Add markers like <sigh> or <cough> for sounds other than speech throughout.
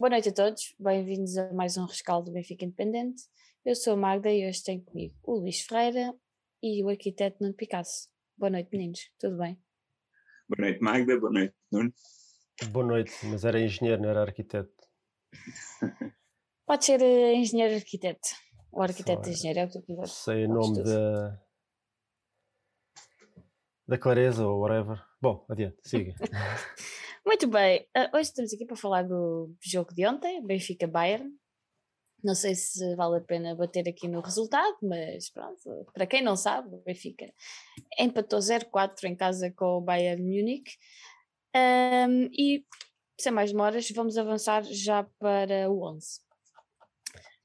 Boa noite a todos, bem-vindos a mais um rescaldo do Benfica Independente. Eu sou a Magda e hoje tenho comigo o Luís Ferreira e o arquiteto Nuno Picasso. Boa noite, meninos, tudo bem? Boa noite, Magda, boa noite, Nuno. Boa noite, mas era engenheiro, não era arquiteto. <laughs> Pode ser uh, engenheiro arquiteto, ou arquiteto Só, engenheiro, é o que tu quiseres. Sei o nome da, da clareza ou whatever. Bom, adiante, siga. <laughs> Muito bem, uh, hoje estamos aqui para falar do jogo de ontem, Benfica-Bayern. Não sei se vale a pena bater aqui no resultado, mas pronto, para quem não sabe, o Benfica empatou 0-4 em casa com o Bayern Munique. Um, e sem mais demoras, vamos avançar já para o 11.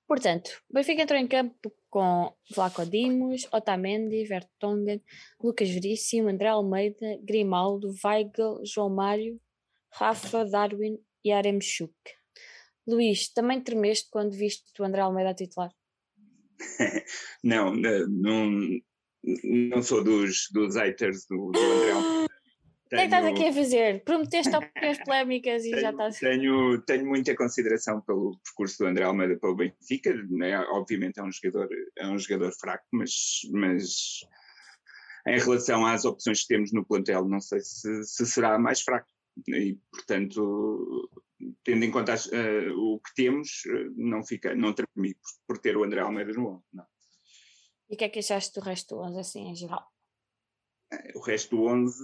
Portanto, o Benfica entrou em campo com Vlaco Dimos, Otamendi, Vertonghen, Lucas Veríssimo, André Almeida, Grimaldo, Weigl, João Mário, Rafa, Darwin e Aremchuk. Luís, também tremeste quando viste o André Almeida a titular? <laughs> não, não, não sou dos, dos haters do, do André Almeida. O que é que estás aqui a fazer? Prometeste <laughs> opiniões polémicas e tenho, já estás. Tenho, tenho muita consideração pelo percurso do André Almeida para o Benfica, né? obviamente é um jogador, é um jogador fraco, mas, mas em relação às opções que temos no plantel, não sei se, se será mais fraco. E, portanto, tendo em conta as, uh, o que temos, uh, não fica, não tremi por, por, ter o André Almeida no 11. Não. E o que é que achaste do resto do 11, assim, em geral? Uh, o resto do 11,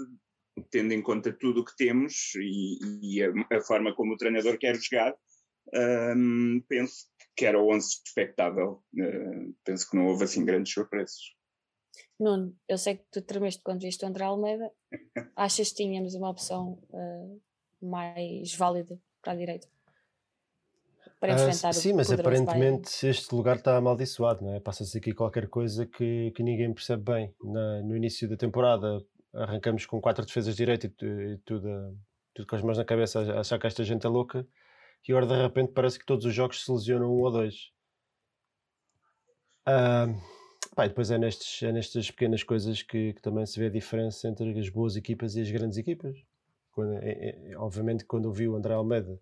tendo em conta tudo o que temos e, e a, a, forma como o treinador quer jogar, um, penso que era o 11 expectável. penso que não houve assim grandes surpresas. Nuno, eu sei que tu tremeste quando viste o André Almeida. Achas que tínhamos uma opção uh, mais válida para a direita? Para ah, enfrentar uh, sim, mas aparentemente Bayern. este lugar está amaldiçoado, não é? Passa-se aqui qualquer coisa que, que ninguém percebe bem. Na, no início da temporada arrancamos com quatro defesas de direita e, e tudo, tudo com as mãos na cabeça a achar que esta gente é louca e agora de repente parece que todos os jogos se lesionam um ou dois. Uh, Pá, depois é, nestes, é nestas pequenas coisas que, que, também se vê a diferença entre as boas equipas e as grandes equipas. Quando, é, é, obviamente, quando eu vi o André Almeida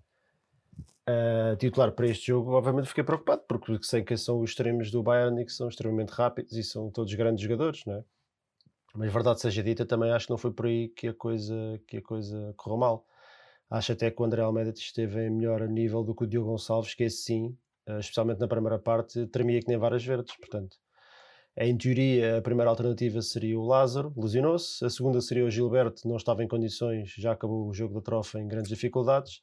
uh, titular para este jogo, obviamente fiquei preocupado, porque sei que são os extremos do Bayern e que são extremamente rápidos e são todos grandes jogadores, não é? Mas verdade seja dita, também acho que não foi por aí que a coisa, que a coisa correu mal. Acho até que o André Almeida esteve em melhor nível do que o Diogo Gonçalves, que esse sim, uh, especialmente na primeira parte, tremia que nem várias verdes, portanto em teoria, a primeira alternativa seria o Lázaro, lesionou-se. A segunda seria o Gilberto, não estava em condições, já acabou o jogo da trofa em grandes dificuldades.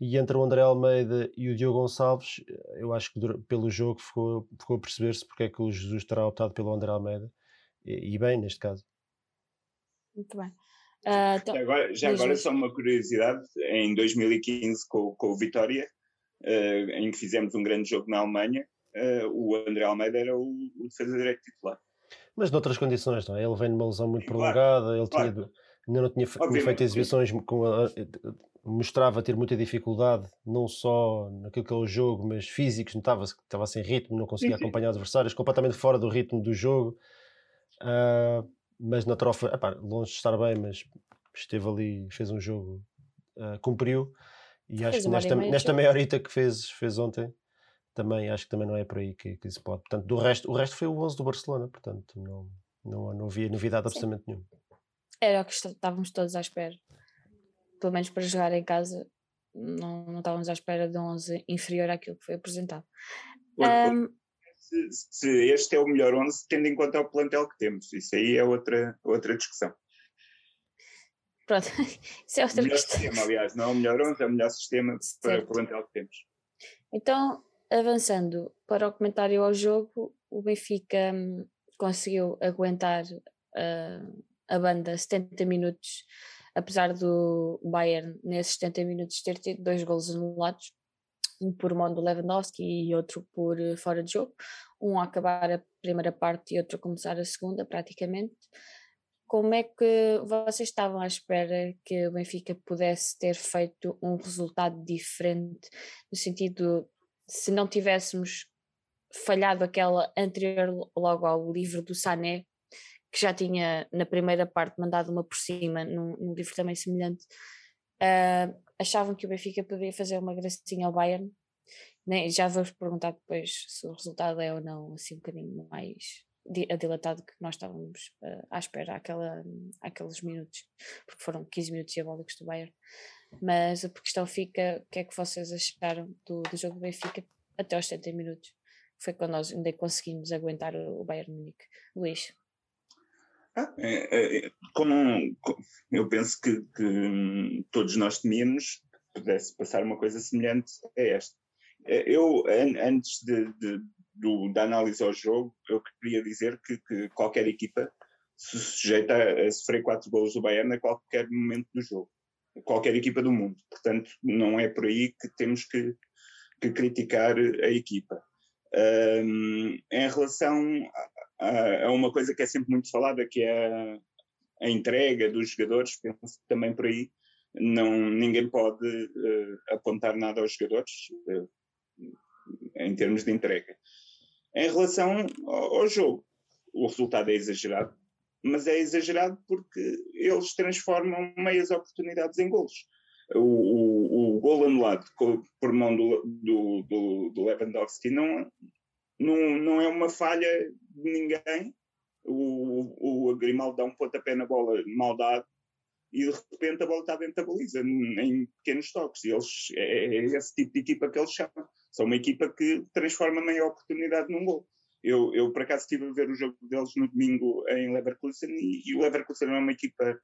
E entre o André Almeida e o Diogo Gonçalves, eu acho que pelo jogo ficou, ficou a perceber-se porque é que o Jesus terá optado pelo André Almeida. E, e bem, neste caso. Muito bem. Uh, então, já agora, já agora só uma curiosidade, em 2015 com, com o Vitória, uh, em que fizemos um grande jogo na Alemanha, uh, o André Almeida era o, o defesa direito titular. Mas noutras condições, não é? Ele vem numa lesão muito prolongada, claro, ele claro. tinha, ainda não tinha, tinha feito exibições com a, mostrava ter muita dificuldade, não só naquilo que é o jogo, mas físicos, notava-se que estava sem ritmo, não conseguia sim, acompanhar sim. adversários, completamente fora do ritmo do jogo. Uh, mas na trofa, epá, longe de estar bem, mas esteve ali, fez um jogo, uh, cumpriu. E acho que nesta, nesta meia horita que fez, fez ontem, também acho que também não é por aí que, que se pode. Portanto, do resto, o resto foi o 11 do Barcelona, portanto, não, não, não havia novidade absolutamente nenhuma. Era o que estávamos todos à espera. Pelo menos para jogar em casa, não, não estávamos à espera de um 11 inferior àquilo que foi apresentado. Um, se, se, este é o melhor 11, tendo em conta o plantel que temos, isso aí é outra, outra discussão. Pronto, <laughs> isso é outra o melhor questão. Sistema, aliás, não é o melhor 11, é o melhor sistema certo. para o plantel que temos. Então, avançando para o comentário ao jogo, o Benfica hum, conseguiu aguentar uh, a banda 70 minutos, apesar do Bayern nesses 70 minutos ter tido dois golos anulados, um por mão do Lewandowski e outro por eh, fora de jogo, um a acabar a primeira parte e outro a começar a segunda praticamente. Como é que vocês estavam à espera que o Benfica pudesse ter feito um resultado diferente, no sentido se não tivéssemos falhado aquela anterior logo ao livro do Sané, que já tinha na primeira parte mandado uma por cima, num, num livro também semelhante, uh, achavam que o Benfica poderia fazer uma gracinha ao Bayern. Nem, já vou perguntar depois se o resultado é ou não assim um bocadinho mais adilatado que nós estávamos uh, à espera àquela, àqueles minutos, porque foram 15 minutos diabólicos do Bayern. Mas a questão fica: o que é que vocês acharam do, do jogo do Benfica até aos 70 minutos? Foi quando nós ainda conseguimos aguentar o, Bayern Munique. Luís. Ah, é, é, como, eu penso que, que, hum, todos nós temíamos que pudesse passar uma coisa semelhante a esta. É, eu, antes de, de, do, da análise ao jogo, eu queria dizer que, que qualquer equipa se sujeita a, a sofrer quatro gols do Bayern a qualquer momento do jogo. Qualquer equipa do mundo. Portanto, não é por aí que temos que, que criticar a equipa. Um, em relação a, a, uma coisa que é sempre muito falada, que é a, a entrega dos jogadores, penso também por aí, não, ninguém pode uh, apontar nada aos jogadores uh, em termos de entrega. Em relação ao, ao, jogo, o resultado é exagerado, mas é exagerado porque eles transformam meias oportunidades em golos o, o, o gol anulado por mão do, do, do, do, Lewandowski não, não, não é uma falha de ninguém. O, o Grimaldo dá um pontapé na bola mal dado e de repente a bola está dentro da baliza, em pequenos toques. E eles, é, é esse tipo de equipa que eles chamam. São uma equipa que transforma meia oportunidade num gol. Eu, eu, por acaso, estive a ver o jogo deles no domingo em Leverkusen e, e o Leverkusen é uma equipa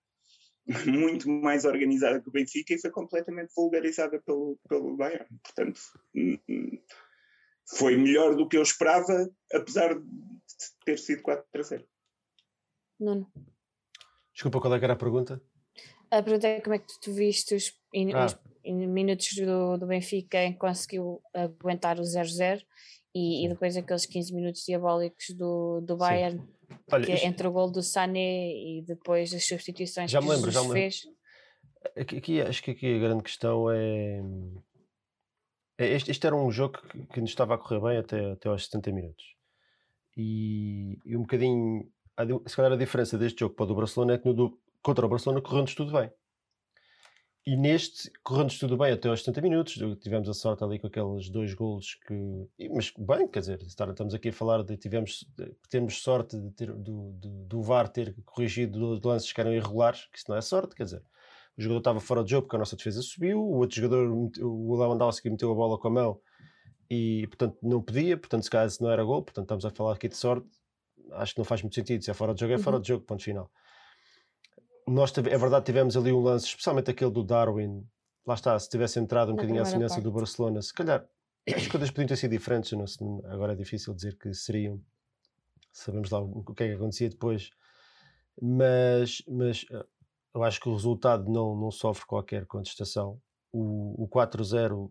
<laughs> muito mais organizada que o Benfica e foi completamente vulgarizada pelo, pelo Bayern. Portanto, hum, hum, foi melhor do que eu esperava, apesar de ter sido 4 para 0. Nuno. Desculpa, qual é que era a pergunta? A pergunta é como é que tu viste os, in, ah. os minutos do, do Benfica em que conseguiu aguentar o 0-0 e, e, depois aqueles 15 minutos diabólicos do, do Bayern. Olha, que, isto... Entre o gol do Sané e depois as substituições já que me lembro, já me lembro. fez. Aqui, aqui, acho que aqui a grande questão é. é este, este, era um jogo que, que nos estava a correr bem até, até aos 70 minutos. E, e um bocadinho. Se calhar a diferença deste jogo para o do Barcelona é que no do, contra o Barcelona correu-nos tudo bem. E neste, correndo tudo bem até aos 70 minutos, tivemos a sorte ali com aqueles dois golos que. Mas bem, quer dizer, estamos aqui a falar de. Tivemos, temos sorte de ter, do, do, do VAR ter corrigido lances que eram irregulares, que isso não é sorte, quer dizer. O jogador estava fora de jogo porque a nossa defesa subiu, o outro jogador, o Lewandowski, meteu a bola com a mão e, portanto, não podia, portanto, se calhar não era gol, portanto, estamos a falar aqui de sorte. Acho que não faz muito sentido. Se é fora de jogo, é fora uhum. de jogo, ponto final nós, é verdade, tivemos ali um lance, especialmente aquele do Darwin. Lá está, se tivesse entrado um Na bocadinho à semelhança parte. do Barcelona, se calhar as coisas podiam ter sido diferentes. Não, agora é difícil dizer que seriam. Sabemos lá o que é que acontecia depois. Mas, mas eh, eu acho que o resultado não, não sofre qualquer contestação. O, o 4-0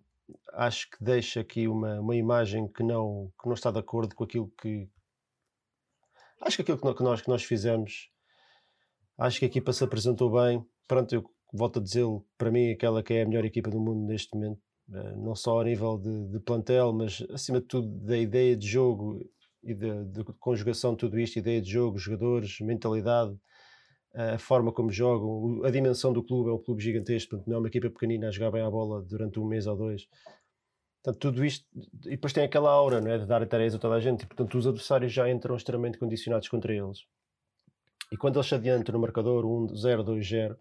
acho que deixa aqui uma, uma imagem que não, que não está de acordo com aquilo que. Acho que aquilo que nós, que nós fizemos Acho que a equipa se apresentou bem. Pronto, eu volto a dizê-lo, para mim, aquela que é a melhor equipa do mundo neste momento, eh, não só a nível de, de plantel, mas acima de tudo da ideia de jogo e de, conjugação de tudo isto, ideia de jogo, jogadores, mentalidade, a forma como jogam, a dimensão do clube, é um clube gigantesco, portanto, não é uma equipa pequenina a jogar bem a bola durante um mês ou dois. Portanto, tudo isto, e depois tem aquela aura, não é, de dar a tarefa a toda a gente, e, portanto, os adversários já entram extremamente condicionados contra eles. E quando eles se adiantam no marcador 1-0, 2-0,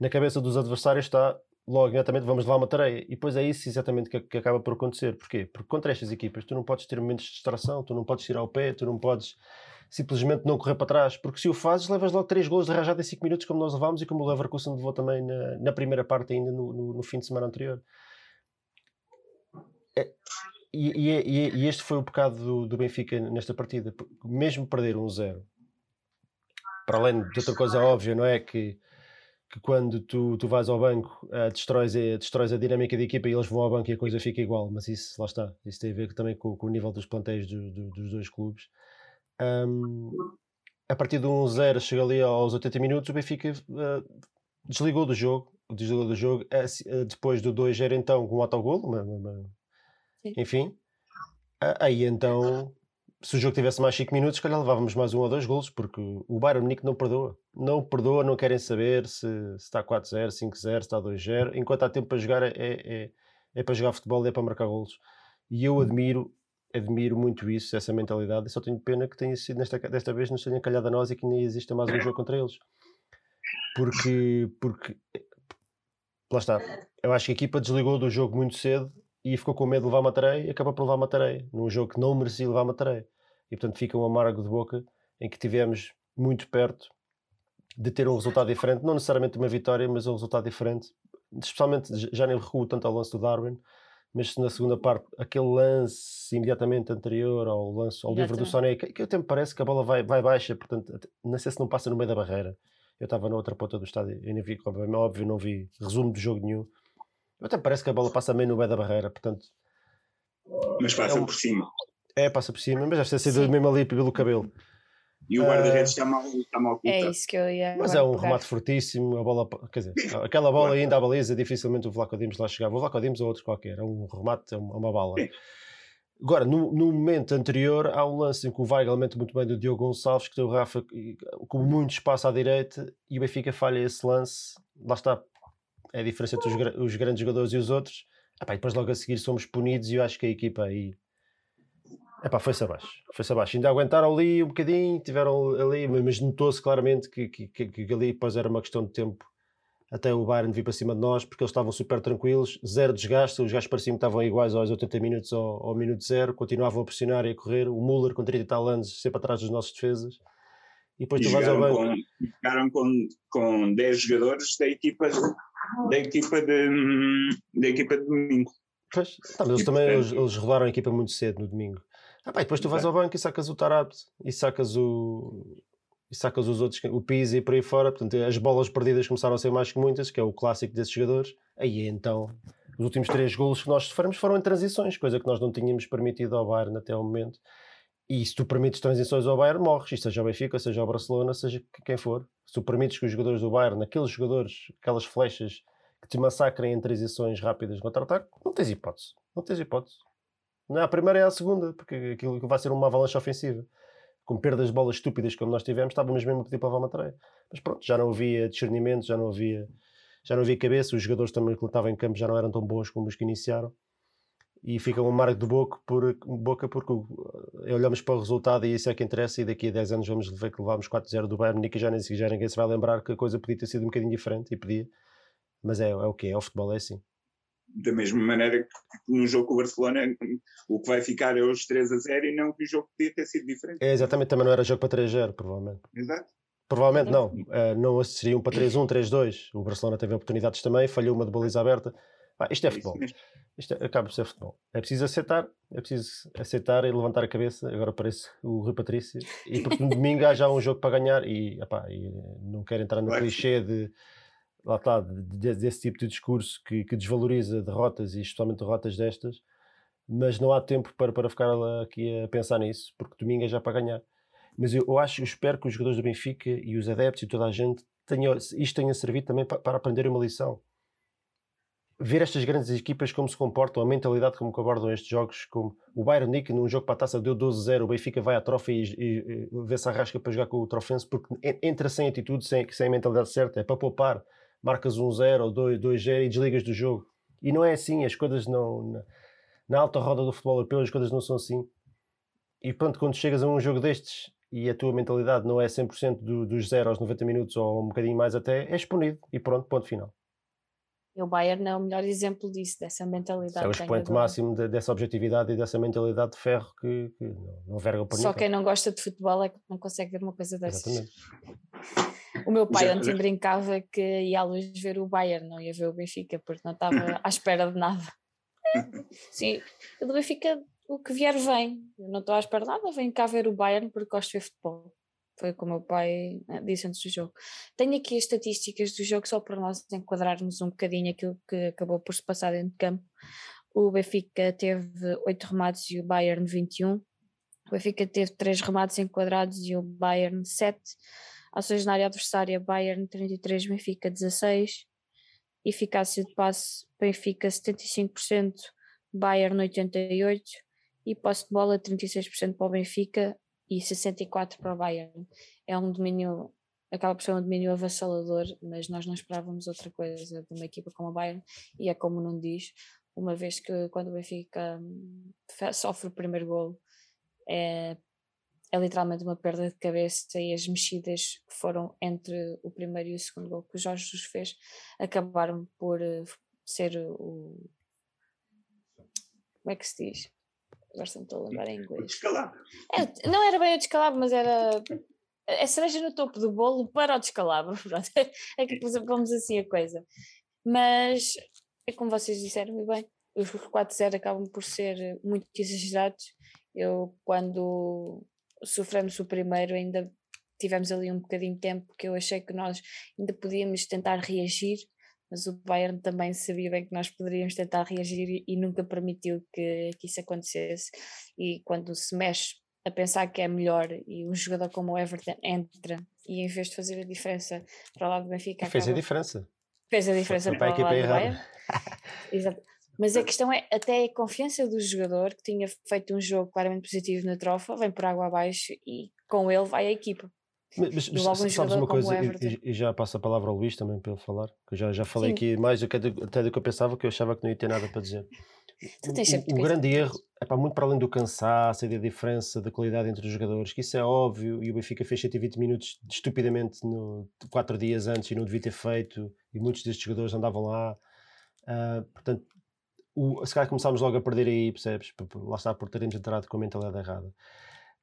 na cabeça dos adversários está logo imediatamente vamos levar uma tarefa. E depois é isso exatamente que, que, acaba por acontecer. Porquê? Porque contra estas equipas tu não podes ter momentos de distração, tu não podes tirar o pé, tu não podes simplesmente não correr para trás. Porque se o fazes, levas logo 3 gols de rajada em 5 minutos, como nós levámos e como o Leverkusen levou também na, na primeira parte, ainda no, no, no fim de semana anterior. É, e, e, e, este foi o pecado do, do Benfica nesta partida. Mesmo perder um 0 para além de outra coisa óbvia, não é? Que, que quando tu, tu vais ao banco, uh, destróis, a, destróis a dinâmica da equipa e eles vão ao banco e a coisa fica igual. Mas isso, lá está, isso tem a ver também com, com o nível dos plantéis do, do, dos dois clubes. Um, a partir de 1-0, chega ali aos 80 minutos, o Benfica uh, desligou do jogo. Desligou do jogo uh, depois do 2-0, então, com um autogol, uma, uma, enfim. aí então se o jogo tivesse mais 5 minutos, se calhar levávamos mais um ou dois golos, porque o Bayern Munique não perdoa. Não perdoa, não querem saber se, se está 4-0, 5-0, se está 2-0. Enquanto há tempo para jogar, é, é, é para jogar futebol e é para marcar golos. E eu admiro, admiro muito isso, essa mentalidade. E só tenho pena que tenha sido nesta, desta vez nos tenha calhado a nós e que nem exista mais um jogo contra eles. Porque, porque lá está. Eu acho que a equipa desligou do jogo muito cedo e ficou com medo de levar uma tareia e acaba por levar uma tareia, num jogo que não merecia levar uma tareia. E portanto fica um amargo de boca em que tivemos muito perto de ter um resultado diferente, não necessariamente uma vitória, mas um resultado diferente. Especialmente, já nem recuo tanto ao lance do Darwin, mas na segunda parte, aquele lance imediatamente anterior ao lance ao livro do Soné, que, que eu tempo parece que a bola vai, vai baixa, portanto, não sei se não passa no meio da barreira. Eu estava na outra ponta do estádio e nem vi, como óbvio, não vi resumo de jogo nenhum. Até parece que a bola passa meio no meio da barreira, portanto. Mas passa é um... por cima. É, passa por cima, mas deve ter sido mesmo ali pelo cabelo. E o guarda-redes uh, está mal, está mal É isso que eu ia. Mas é um pegar. remate fortíssimo, a bola, quer dizer, aquela bola ainda à baliza, dificilmente o Vlaco Dimos lá chegava. O Vlaco Dimos ou outro qualquer, é um remate, é uma, bala. Agora, no, no, momento anterior, há um lance em que o Weigl mete muito bem do Diogo Gonçalves, que tem o Rafa com muito espaço à direita e o Benfica falha esse lance. Lá está, é a diferença entre os, os grandes jogadores e os outros. Epá, e depois logo a seguir somos punidos e eu acho que a equipa aí Epá, foi-se abaixo, foi-se abaixo. Ainda aguentaram ali um bocadinho, tiveram ali, mas notou-se claramente que, que, que, que, ali depois era uma questão de tempo até o Bayern vir para cima de nós, porque eles estavam super tranquilos, zero desgaste, os gajos pareciam que estavam iguais aos 80 minutos ao, ao minuto zero, continuavam a pressionar e a correr, o Müller com 30 e tal anos sempre atrás dos nossos defesas. E depois e tu vais ao banco. Com, ficaram com, com 10 jogadores da equipa, da equipa de, da equipa de domingo. Pois, tá, eles também eles, eles rodaram a equipa muito cedo no domingo. Ah, pá, e depois tu vais ao banco e sacas o Tarap e sacas o. E sacas os outros, o Pizzi e por aí fora. Portanto, as bolas perdidas começaram a ser mais que muitas, que é o clássico desses jogadores. Aí então, os últimos três golos que nós sofremos foram em transições, coisa que nós não tínhamos permitido ao Bayern até o momento. E se tu permites transições ao Bayern, morres, seja o Benfica, seja o Barcelona, seja quem for. Se tu permites que os jogadores do Bayern, aqueles jogadores, aquelas flechas que te massacrem em transições rápidas contra-ataque, não tens hipótese. Não tens hipótese. Não é a primeira, é a segunda, porque aquilo vai ser uma avalanche ofensiva. Com perdas de bolas estúpidas como nós tivemos, estávamos mesmo a pedir para levar uma tarefa. Mas pronto, já não havia discernimento, já não havia, já não havia cabeça, os jogadores também que estavam em campo já não eram tão bons como os que iniciaram. E fica um marco de boca, por, boca porque eh, olhamos para o resultado e isso é que interessa. E daqui a 10 anos vamos ver que levámos 4-0 do Bayern Munique e já, nem, já ninguém se vai lembrar que a coisa podia ter sido um bocadinho diferente e podia. Mas é, é o que é, o futebol é assim da mesma maneira que no jogo com o Barcelona o que vai ficar é os 3 a 0 e não que o jogo podia ter sido diferente. É, exatamente, também não era jogo para 3 a 0, provavelmente. Exato. Provavelmente não, uh, não seria um para 3-1, 3-2. O Barcelona teve oportunidades também, falhou uma de baliza aberta. Isto é, é futebol. Isto é, acaba por ser futebol. É preciso aceitar, é preciso aceitar e levantar a cabeça. Agora parece o Rui Patrício. E porque no domingo há já um jogo para ganhar e, epá, e não quero entrar no clichê de lá está, desse tipo de discurso que, que, desvaloriza derrotas e especialmente derrotas destas, mas não há tempo para, para ficar aqui a pensar nisso, porque domingo é já para ganhar. Mas eu, eu acho, eu espero que os jogadores do Benfica e os adeptos e toda a gente tenham, isto tenha servido também para, para aprender uma lição. Ver estas grandes equipas como se comportam, a mentalidade como abordam estes jogos, como o Bayern Nick num jogo para a taça deu 12-0, o Benfica vai à trofa e, e, e vê se arrasca para jogar com o Trofense, porque entra sem atitude, sem, sem a mentalidade certa, é para poupar marcas um 0 ou 2-0 e desligas do jogo. E não é assim, as coisas não. Na, na, alta roda do futebol europeu, as coisas não são assim. E pronto, quando chegas a um jogo destes e a tua mentalidade não é 100% do, dos 0 aos 90 minutos ou um bocadinho mais até, és punido e pronto, ponto final. E o Bayern é o melhor exemplo disso, dessa mentalidade. é o expoente máximo de, dessa objetividade e dessa mentalidade de ferro que, que não, não verga para Só quem não gosta de futebol é que não consegue ver uma coisa dessas. Exatamente. O meu pai ontem brincava que ia à luz ver o Bayern, não ia ver o Benfica, porque não estava <laughs> à espera de nada. Sim, o do Benfica, o que vier vem. Eu não estou à espera de nada, venho cá ver o Bayern porque gosto de ver futebol. Foi como o meu pai né, disse antes do jogo. Tenho aqui as estatísticas do jogo só para nós enquadrarmos um bocadinho aquilo que acabou por se passar dentro de campo. O Benfica teve 8 remates e o Bayern 21. O Benfica teve 3 remates enquadrados e o Bayern 7 ações na área adversária, Bayern 33, Benfica 16, eficácia de passe, Benfica 75%, Bayern 88, e posse de bola 36% para o Benfica e 64% para o Bayern. É um domínio, acaba por ser um domínio avassalador, mas nós não esperávamos outra coisa de uma equipa como o Bayern e é como não diz, uma vez que quando o Benfica hum, sofre o primeiro gol é, é literalmente uma perda de cabeça e as mexidas que foram entre o primeiro e o segundo gol que o Jorge Jesus fez acabaram por eh, ser o como é que se diz? Agora não estou a lembrar em <laughs> inglês. Descalabro. É, não era bem o descalabro, mas era a cereja no topo do bolo para o descalabro. <laughs> Pronto. É que vamos assim a coisa. Mas é como vocês disseram, e bem, os 4-0 acabam por ser muito exagerados. Eu, quando sofremos o primeiro, ainda tivemos ali um bocadinho de tempo, porque eu achei que nós ainda podíamos tentar reagir, mas o Bayern também sabia bem que nós poderíamos tentar reagir e, nunca permitiu que, que, isso acontecesse. E quando se mexe a pensar que é melhor e um jogador como o Everton entra e em vez de fazer a diferença para o lado do Benfica. Fez acaba, a diferença. Fez a diferença para, para o lado do Bayern. Exato. Mas a questão é, até a confiança do jogador, que tinha feito um jogo claramente positivo na trofa, vem por água abaixo e com ele vai a equipa. Mas, mas sabes uma coisa, e, e, já passo a palavra ao Luís também para ele falar, que eu já, já falei Sim. aqui mais do que, até do que eu pensava, que eu achava que não ia ter nada para dizer. O, o, grande erro é para muito para além do cansaço e da diferença da qualidade entre os jogadores, que isso é óbvio, e o Benfica fez 120 minutos estupidamente no, quatro dias antes e não devia ter feito, e muitos destes jogadores andavam lá. Uh, portanto, o, se calhar começámos logo a perder aí, percebes? Lá está por termos entrado com a mentalidade errada.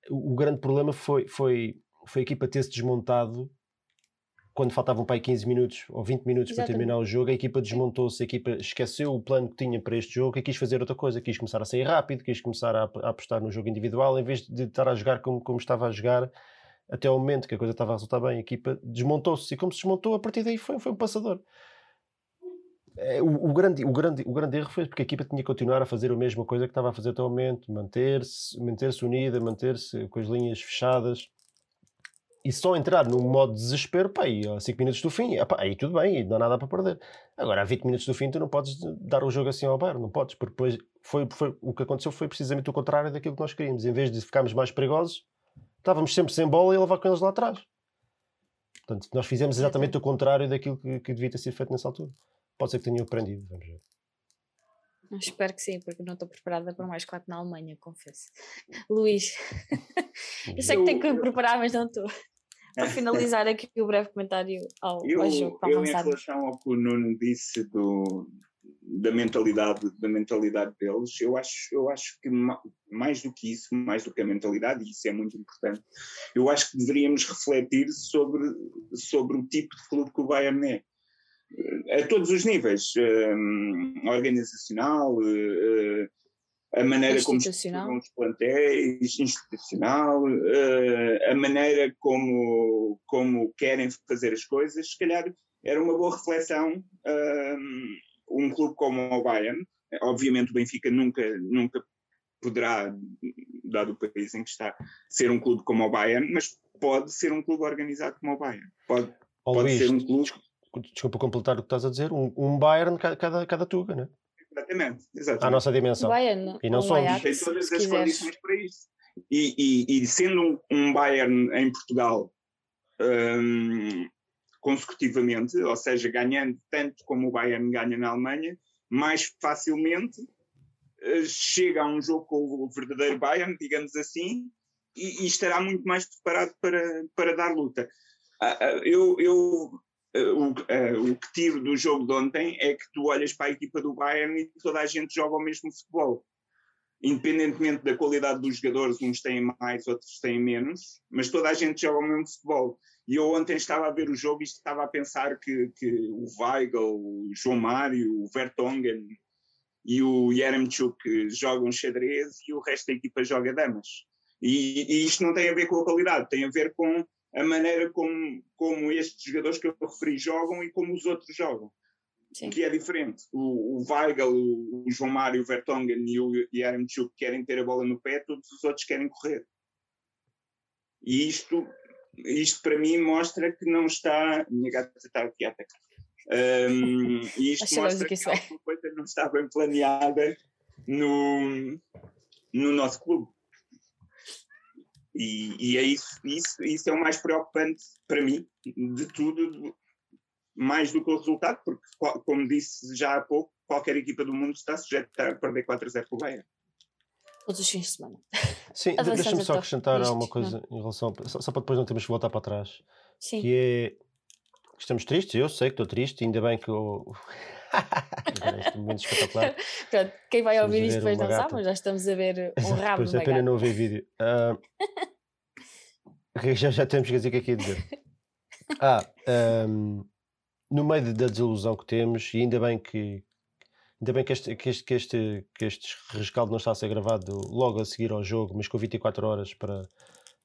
O, o grande problema foi, foi foi a equipa ter-se desmontado quando faltavam para aí 15 minutos ou 20 minutos Exatamente. para terminar o jogo, a equipa desmontou-se, a equipa esqueceu o plano que tinha para este jogo e quis fazer outra coisa, quis começar a sair rápido, quis começar a, apostar no jogo individual, em vez de estar a jogar como, como estava a jogar até ao momento que a coisa estava a resultar bem, a equipa desmontou-se e como se desmontou, a partir daí foi, foi um passador. É, o, o, grande, o, grande, o grande erro foi porque a equipa tinha que continuar a fazer a mesma coisa que estava a fazer até ao momento, manter-se manter unida, manter-se com as linhas fechadas, e só entrar no modo desespero, pá, aí a 5 minutos do fim, epá, aí tudo bem, e não há nada para perder. Agora, a 20 minutos do fim, tu não podes dar o jogo assim ao Bayern, não podes, porque depois foi, foi, o que aconteceu foi precisamente o contrário daquilo que nós queríamos. Em vez de ficarmos mais perigosos, estávamos sempre sem bola e a levar com eles lá atrás. Portanto, nós fizemos exatamente o contrário daquilo que, que devia ter sido feito nessa altura. Pode ser que tenham aprendido, vamos ver. Espero que sim, porque não estou preparada para mais quatro na Alemanha, confesso. Luís, eu sei que tenho que me preparar, mas não estou para finalizar aqui o breve comentário ao, eu, ao jogo. Para eu, avançar. em relação ao que o Nuno disse do, da mentalidade da mentalidade deles, eu acho, eu acho que mais do que isso, mais do que a mentalidade, e isso é muito importante, eu acho que deveríamos refletir sobre, sobre o tipo de clube que o Bayern é. A todos os níveis, um, organizacional, uh, a maneira como os plantéis, institucional, uh, a maneira como, como querem fazer as coisas, se calhar era uma boa reflexão uh, um clube como o Bayern, obviamente o Benfica nunca, nunca poderá, dado o país em que está, ser um clube como o Bayern, mas pode ser um clube organizado como o Bayern. Pode, oh, pode Luís, ser um clube... Desculpa completar o que estás a dizer, um, um Bayern cada, cada tuga, não é? Exatamente, exatamente. À nossa dimensão. Bayern, e não um somos. Tem todas as condições para isso. E, e, e, sendo um, um, Bayern em Portugal um, consecutivamente, ou seja, ganhando tanto como o Bayern ganha na Alemanha, mais facilmente uh, chega a um jogo com o verdadeiro Bayern, digamos assim, e, e estará muito mais preparado para, para dar luta. Uh, uh, eu, eu o, uh, o que tiro do jogo de ontem é que tu olhas para a equipa do Bayern e toda a gente joga o mesmo futebol. Independentemente da qualidade dos jogadores, uns têm mais, outros têm menos, mas toda a gente joga o mesmo futebol. E eu ontem estava a ver o jogo e estava a pensar que, que o Weigl, o João Mário, o Vertonghen e o Yaremchuk jogam xadrez e o resto da equipa joga damas. E, e isto não tem a ver com a qualidade, tem a ver com a maneira como, como estes jogadores que eu referi jogam e como os outros jogam. Sim. Que é diferente. O, o Weigl, o, o, João Mário, o Vertonghen e o Yaremchuk querem ter a bola no pé, todos os outros querem correr. E isto, isto para mim mostra que não está. Minha gata está aqui a atacar. Um, e isto mostra que, que alguma coisa não está bem planeada no, no nosso clube. E, e, é isso, isso, isso é o mais preocupante para mim de tudo, mais do que o resultado, porque, como disse já há pouco, qualquer equipa do mundo está sujeita a perder 4-0 com o Bayern. Todos os fins de semana. Sim, deixa-me só acrescentar alguma coisa não. em relação. Só, só, para depois não termos que voltar para trás. Sim. Que é. Estamos tristes, eu sei que estou triste, ainda bem que eu. <laughs> este momento espetacular. Pronto, quem vai ouvir isto depois não sabe, mas já estamos a ver um <laughs> rabo Pois é pena não ver vídeo. Uh... <laughs> já, já temos que dizer o que é que ia dizer. Ah, um, no meio da desilusão que temos, e ainda bem que, Ainda bem que este, que, este, que, este, que este rescaldo não está a ser gravado logo a seguir ao jogo, mas com 24 horas para,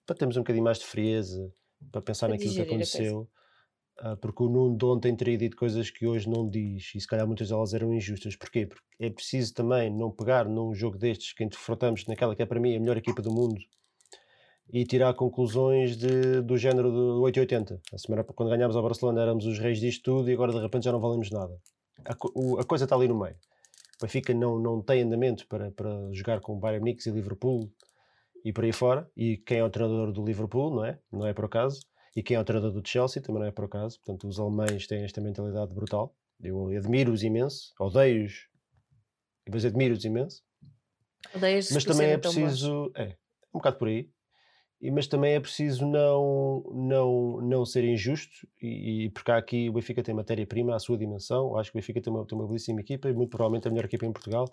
para termos um bocadinho mais de frieza, para pensar para naquilo que aconteceu. Uh, porque o Nuno de ontem teria dito coisas que hoje não diz, e se calhar muitas delas eram injustas. Porquê? Porque é preciso também não pegar num jogo destes que enfrentamos naquela que é para mim a melhor equipa do mundo e tirar conclusões de, do género do 880. A semana quando ganhámos ao Barcelona éramos os reis disto tudo e agora de repente já não valemos nada a, o, a coisa está ali no meio. O Benfica não, não tem andamento para, para jogar com o Bayern Munique e Liverpool e por aí fora. E quem é o treinador do Liverpool, não é? Não é por acaso. E quem é o treinador do Chelsea também não é por acaso. Portanto, os alemães têm esta mentalidade brutal. Eu admiro-os imenso, odeio-os, mas admiro-os imenso. Mas também é preciso. É, um bocado por aí. E, mas também é preciso não, não, não ser injusto, e, e porque aqui o Benfica tem matéria-prima à sua dimensão. Acho que o Benfica tem uma, tem uma belíssima equipa e muito provavelmente a melhor equipa em Portugal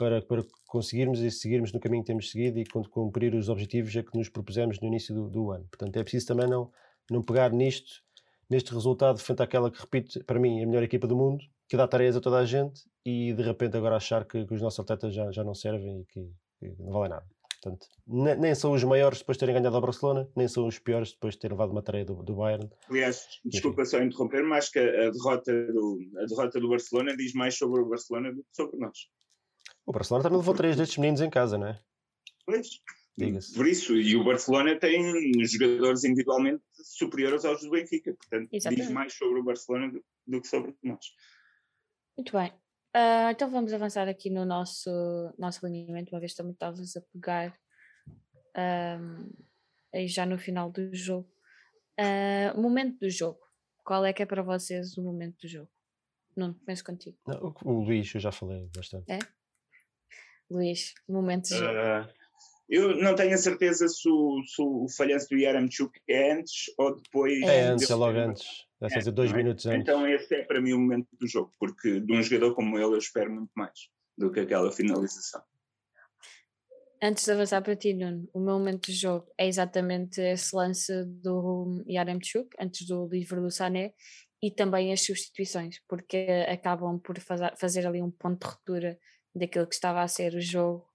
para, para conseguirmos e seguirmos no caminho que temos seguido e cumprir os objetivos a que nos propusemos no início do, do ano. Portanto, é preciso também não, não pegar nisto, neste resultado, frente àquela que, repito, para mim é a melhor equipa do mundo, que dá tareas a toda a gente e de repente agora achar que, que os nossos atletas já, já não servem e que, que não valem nada. Portanto, nem são os maiores depois de terem ganhado a Barcelona, nem são os piores depois de terem levado uma tarefa do, do Bayern. Aliás, desculpa só interromper, mas acho que a derrota, do, a derrota do Barcelona diz mais sobre o Barcelona do que sobre nós. O Barcelona também levou três destes meninos em casa, não é? Pois. Por isso, e o Barcelona tem jogadores individualmente superiores aos do Benfica, portanto Exatamente. diz mais sobre o Barcelona do, do que sobre nós. Muito bem. Uh, então vamos avançar aqui no nosso, nosso alinhamento, uma vez também estavas a pegar um, aí já no final do jogo. Uh, momento do jogo. Qual é que é para vocês o momento do jogo? Não começo contigo. Não, o Luís, eu já falei bastante. É? Luís, momento jogo. Uh, eu não tenho a certeza se o, se o falhanço do Yaramchuk é antes ou depois. É antes, é logo antes. Deve fazer dois é? minutos antes. Então esse é para mim o momento do jogo, porque de um jogador como ele eu espero muito mais do que aquela finalização. Antes de avançar para ti, Nuno, o meu momento de jogo é exatamente esse lance do Yaremchuk, antes do livro do Sané, e também as substituições, porque acabam por fazer ali um ponto de ruptura daquilo que estava a ser o jogo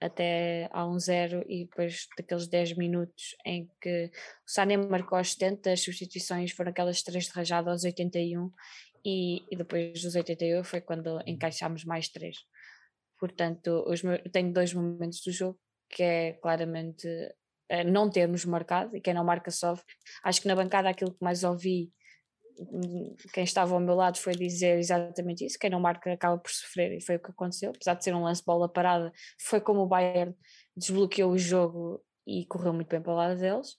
até a um zero e depois daqueles 10 minutos em que o Sané marcou aos 70, as substituições foram aquelas três de rajada aos 81 e, e depois dos 81 foi quando encaixámos mais três. Portanto, os meus, tenho dois momentos do jogo que é claramente uh, não termos marcado e quem não marca sofre. Acho que na bancada aquilo que mais ouvi quem estava ao meu lado foi dizer exatamente isso, quem não marca acaba por sofrer e foi o que aconteceu, apesar de ser um lance bola parada, foi como o Bayern desbloqueou o jogo e correu muito bem para o lado deles,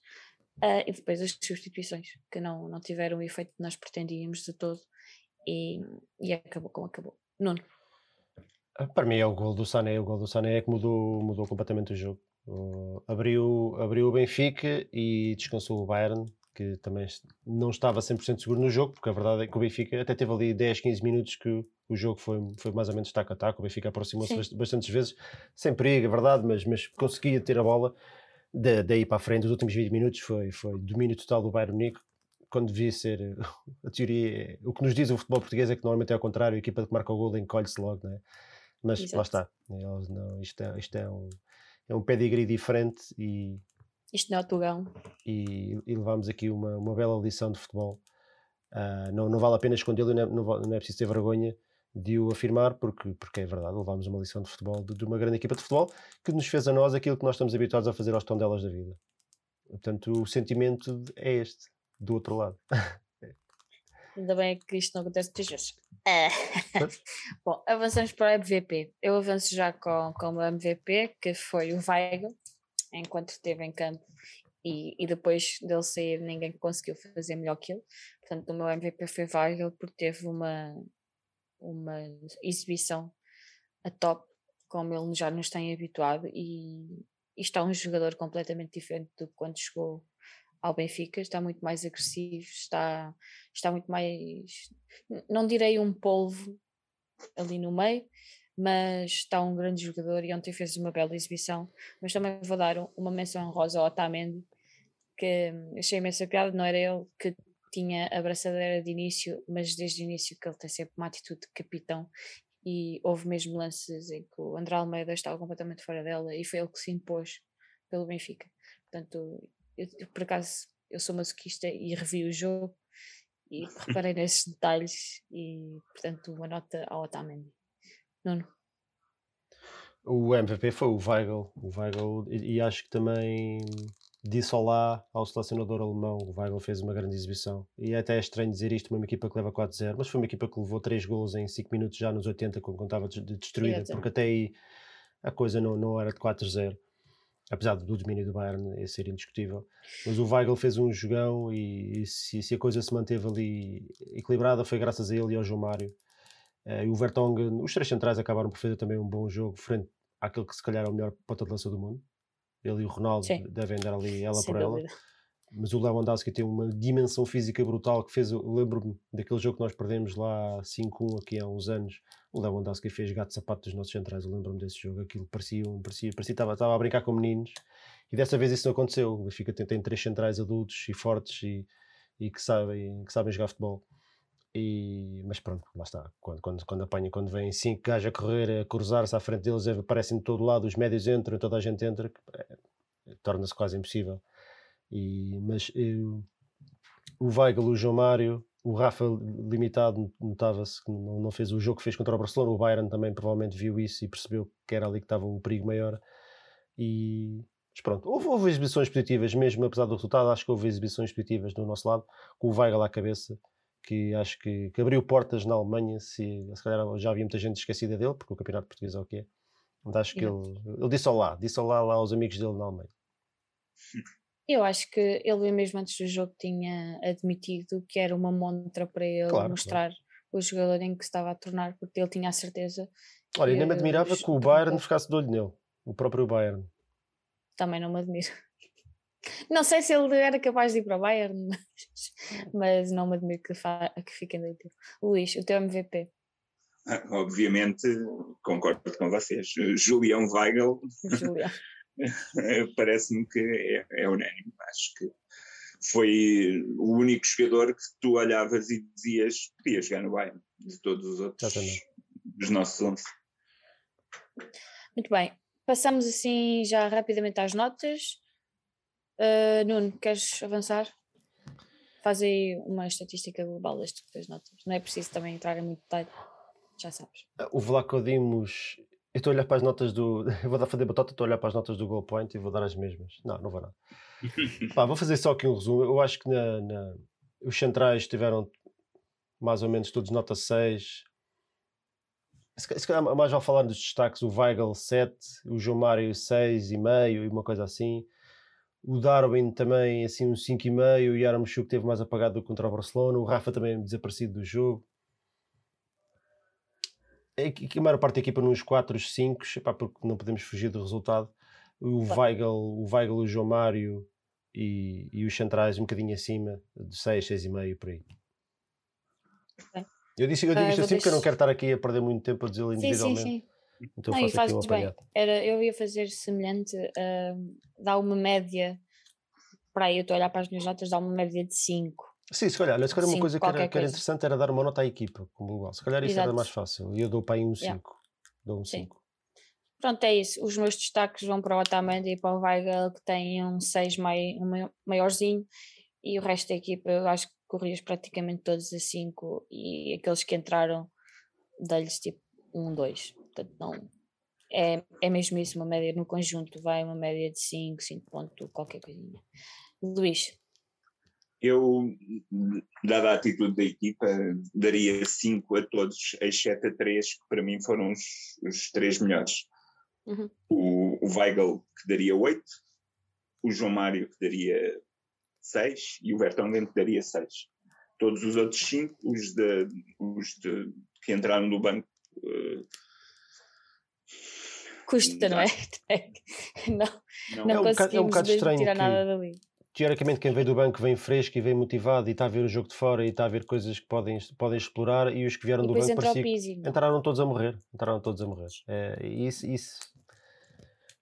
uh, e depois as substituições, que não, não tiveram o efeito que nós pretendíamos de todo, e, e acabou como acabou. Nuno. Ah, para mim é o gol do Sané, o gol do Sané é que mudou, mudou completamente o jogo. Uh, abriu, abriu o Benfica e descansou o Bayern que também não estava 100% seguro no jogo, porque a verdade é que o Benfica até teve ali 10, 15 minutos que o jogo foi, foi mais ou menos taco a taco, o Benfica aproximou-se bastantes vezes, sem perigo, é verdade, mas, mas conseguia ter a bola. daí para a frente, os últimos 20 minutos foi, foi domínio total do Bayern Munique, quando devia ser <laughs> a teoria, o que nos diz o futebol português é que normalmente é ao contrário, a equipa que marca o gol encolhe-se logo, né? mas Exato. lá está, não, isto, é, isto é um, é um pedigree diferente e isto não é o Tugão. E, e levámos aqui uma, uma bela lição de futebol. Uh, não, não vale a pena escondê-lo, não, não, não é preciso ter vergonha de o afirmar, porque, porque é verdade, levámos uma lição de futebol de, de, uma grande equipa de futebol que nos fez a nós aquilo que nós estamos habituados a fazer aos tondelas da vida. Portanto, o sentimento é este, do outro lado. <laughs> Ainda bem que isto não acontece muitas vezes. É. <laughs> Bom, avançamos para o MVP. Eu avanço já com, com o MVP, que foi o Weigl, enquanto esteve em campo. E, e depois dele sair, ninguém conseguiu fazer melhor que ele. Portanto, o meu MVP foi Weigl, porque teve uma, uma exibição a top, como ele já nos tem habituado. E, e está um jogador completamente diferente do que quando chegou ao Benfica, está muito mais agressivo, está, está muito mais, não direi um polvo ali no meio, mas está um grande jogador e ontem fez uma bela exibição. Mas também vou dar uma menção rosa ao Otamendi, que achei imensa piada, não era ele que tinha a braçadeira de início, mas desde o início que ele tem sempre uma atitude de capitão e houve mesmo lances em que o André Almeida estava completamente fora dela e foi ele que se impôs pelo Benfica. Portanto, eu, por acaso eu sou masoquista e revi o jogo e reparei <laughs> nesses detalhes e portanto uma nota ao Otamendi. Nuno. O MVP foi o Weigl, o Weigl e, e acho que também disse olá ao selecionador alemão. O Weigl fez uma grande exibição. E até é estranho dizer isto, uma equipa que leva 4-0, mas foi uma equipa que levou 3 gols em 5 minutos já nos 80, quando estava destruída, porque até aí a coisa não, não era de 4-0 apesar do domínio do Bayern ser indiscutível. Mas o Weigl fez um jogão e, e se, se, a coisa se manteve ali equilibrada foi graças a ele e ao João Mário. Uh, e o Vertonghen, os três centrais acabaram por fazer também um bom jogo frente àquele que se calhar é o melhor ponta de lança do mundo. Ele e o Ronaldo Sim. devem andar ali ela Sem por dúvida. ela. Mas o Lewandowski tem uma dimensão física brutal que fez, lembro-me daquele jogo que nós perdemos lá 5-1 aqui há uns anos, o Lewandowski fez gato sapato dos nossos centrais, eu lembro-me desse jogo, aquilo parecia, parecia, parecia estava, estava a brincar com meninos, e dessa vez isso não aconteceu, o Benfica tem, tem três centrais adultos e fortes e, e que, sabem, que sabem jogar futebol. E, mas pronto, lá está. Quando, quando, quando apanha, quando vem cinco gajos a correr, a cruzar-se à frente deles, aparecem de todo lado, os médios entram, toda a gente entra, é, torna-se quase impossível. E, mas eu, o Weigl, o João Mário, o Rafa limitado notava-se que não, não, fez o jogo que fez contra o Barcelona. O Bayern também provavelmente viu isso e percebeu que era ali que estava o perigo maior. E mas pronto, houve, houve, exibições positivas, mesmo apesar do resultado, acho que houve exibições positivas do nosso lado, com o Weigl à cabeça, que acho que, que abriu portas na Alemanha. Se, se calhar já havia muita gente esquecida dele, porque o campeonato português é o que é. Mas acho que ele, ele disse olá, disse olá lá aos amigos dele na Alemanha. Eu acho que ele mesmo antes do jogo tinha admitido que era uma montra para ele claro, mostrar claro. o jogador em que se estava a tornar, porque ele tinha a certeza. Olha, ainda me admirava que o Bayern ficasse de olho nele, o próprio Bayern. Também não me admiro. Não sei se ele era capaz de ir para o Bayern, <laughs> mas, mas não me admiro que, fa, que fiquem de olho. Luís, o teu MVP. Ah, obviamente, concordo com vocês. Julião Weigel. Julião. <laughs> parece-me que é, é unânime. Acho que foi o único jogador que tu olhavas e dizias podia jogar no Bayern, de todos os outros Exatamente. dos nossos 11. Muito bem, passamos assim já rapidamente às notas. Uh, Nuno, queres avançar? Faz aí uma estatística global destas notas. Não é preciso também entrar em muito detalhe, já sabes. O Vlaco Dimos eu estou a olhar para as notas do. <laughs> Eu vou dar fazer batota, estou a olhar para as notas do Goal Point e vou dar as mesmas. Não, não vou nada. <laughs> Pá, vou fazer só aqui um resumo. Eu acho que na, na... os centrais tiveram mais ou menos todos nota 6. Se calhar mais vale falar dos destaques, o Weigl 7, o João Mário 6,5 e uma coisa assim. O Darwin também assim um 5,5 e o Yaramchuk teve mais apagado do que contra o Barcelona. O Rafa também desaparecido do jogo a maior parte da equipa nos 4, 5, porque não podemos fugir do resultado. O Weigl, o Weigl, o João Mário e, e os centrais um bocadinho acima, de 6, 6,5 por aí. Bem. Eu, disse, eu digo isto uh, assim porque eu não quero estar aqui a perder muito tempo a dizê-lo individualmente. Sim, sim, sim. Então não, aqui um bem. Era, eu ia fazer semelhante, uh, dar uma média, para aí eu estou a olhar para as minhas notas, dá uma média de 5 Sim, se calhar, se calhar uma coisa que era, que era, interessante era dar uma nota à equipa, como global. Se calhar isso Exato. era mais fácil. E eu dou para aí um 5. Yeah. Dou um 5. Pronto, é isso. Os meus destaques vão para o Otamendi e para o Weigel, que tem um 6 mai, um maiorzinho, e o resto da equipa, eu acho que corrias praticamente todos a 5, e aqueles que entraram, dá-lhes tipo um 2. Portanto, não. É, é mesmo isso, uma média no conjunto, vai uma média de 5, 5 ponto, qualquer coisinha. Luís, eu, dada a atitude da equipa, daria 5 a todos, exceto a 3, que para mim foram os, os três melhores. Uhum. O, o Weigl, que daria 8, o João Mário, que daria 6, e o Vertonghen, que daria 6. Todos os outros 5, os, de, os de, que entraram no banco. Uh, Custa, não é? <laughs> não, não, não, é um conseguimos é um bocado estranho tirar nada dali. teoricamente quem vem do banco vem fresco e vem motivado e está a ver o jogo de fora e está a ver coisas que podem, podem explorar e os que vieram e do banco parecia, entraram todos a morrer entraram todos a morrer. É, isso, isso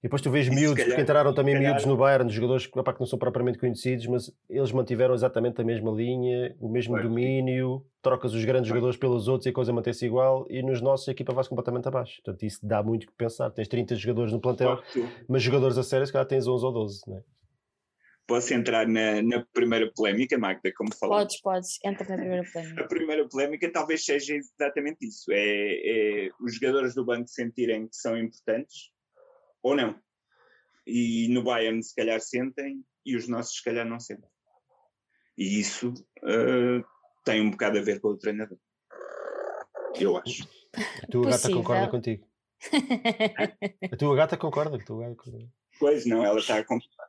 depois tu vês miúdos, calhar, porque entraram também calhar... miúdos no Bayern, jogadores que, opa, que não são propriamente conhecidos, mas eles mantiveram exatamente a mesma linha, o mesmo domínio, trocas os grandes jogadores pelos outros e a coisa mantém-se igual, e nos nossos a equipa vai-se completamente abaixo. Portanto, isso dá muito que pensar. Tens 30 jogadores no plantel, mas jogadores a sério, se calhar tens 11 ou 12, não é? Posso entrar na, na primeira polémica, Magda, como falamos? Podes, podes, entra na primeira polémica. A primeira polémica talvez seja exatamente isso: é, é os jogadores do banco sentirem que são importantes ou não. E no Bayern, se calhar, sentem e os nossos, se calhar, não sentem. E isso uh, tem um bocado a ver com o treinador. Eu acho. A tua gata concorda contigo. <laughs> a tua gata concorda. A tua gata concorda. Pois não, ela está a concordar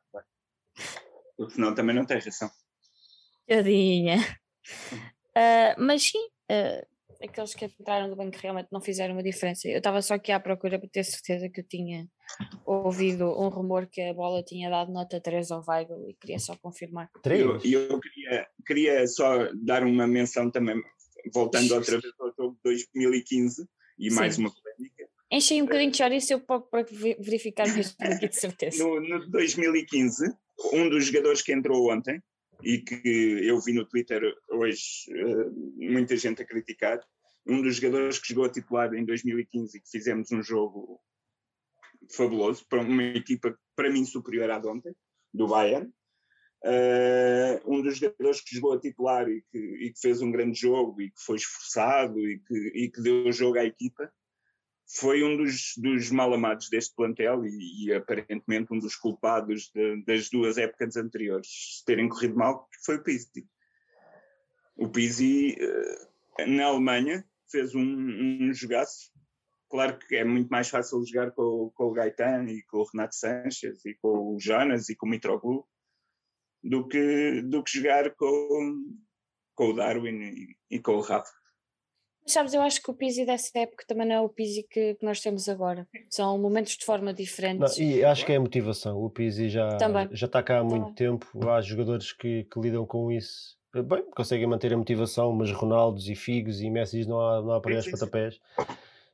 porque senão também não tem reação. Tadinha. Uh, mas sim, uh, aqueles que entraram no banco realmente não fizeram uma diferença. Eu estava só aqui à procura para ter certeza que eu tinha ouvido um rumor que a bola tinha dado nota 3 ao Weigl e queria só confirmar. 3? Eu, eu queria, queria só dar uma menção também, voltando outra vez ao jogo de 2015 e sim. mais uma polémica. Enchei um bocadinho de chouriço para verificar mesmo aqui de certeza. No, no 2015, um dos jogadores que entrou ontem e que eu vi no Twitter hoje uh, muita gente a criticar, um dos jogadores que jogou a titular em 2015 e que fizemos um jogo fabuloso para uma equipa para mim superior à de ontem, do Bayern. Uh, um dos jogadores que jogou a titular e que, e que, fez um grande jogo e que foi esforçado e que, e que deu jogo à equipa foi um dos, dos mal amados deste plantel e, e aparentemente um dos culpados de, das duas épocas anteriores terem corrido mal, foi o Pizzi. O Pizzi, uh, na Alemanha, fez um, um jogaço. Claro que é muito mais fácil jogar com, com o Gaetan e com o Renato Sanches e com o Jonas e com o Mitroglou do que, do que jogar com, com o Darwin e, e com o Rafa. Sabes, eu acho que o Pizzi dessa época também não é o Pizzi que, que nós temos agora. São momentos de forma diferente. Não, e acho que é a motivação. O Pizzi já, já está cá há muito também. tempo. Há jogadores que, que, lidam com isso. Bem, conseguem manter a motivação, mas Ronaldos e Figos e Messi não há, não há para patapés.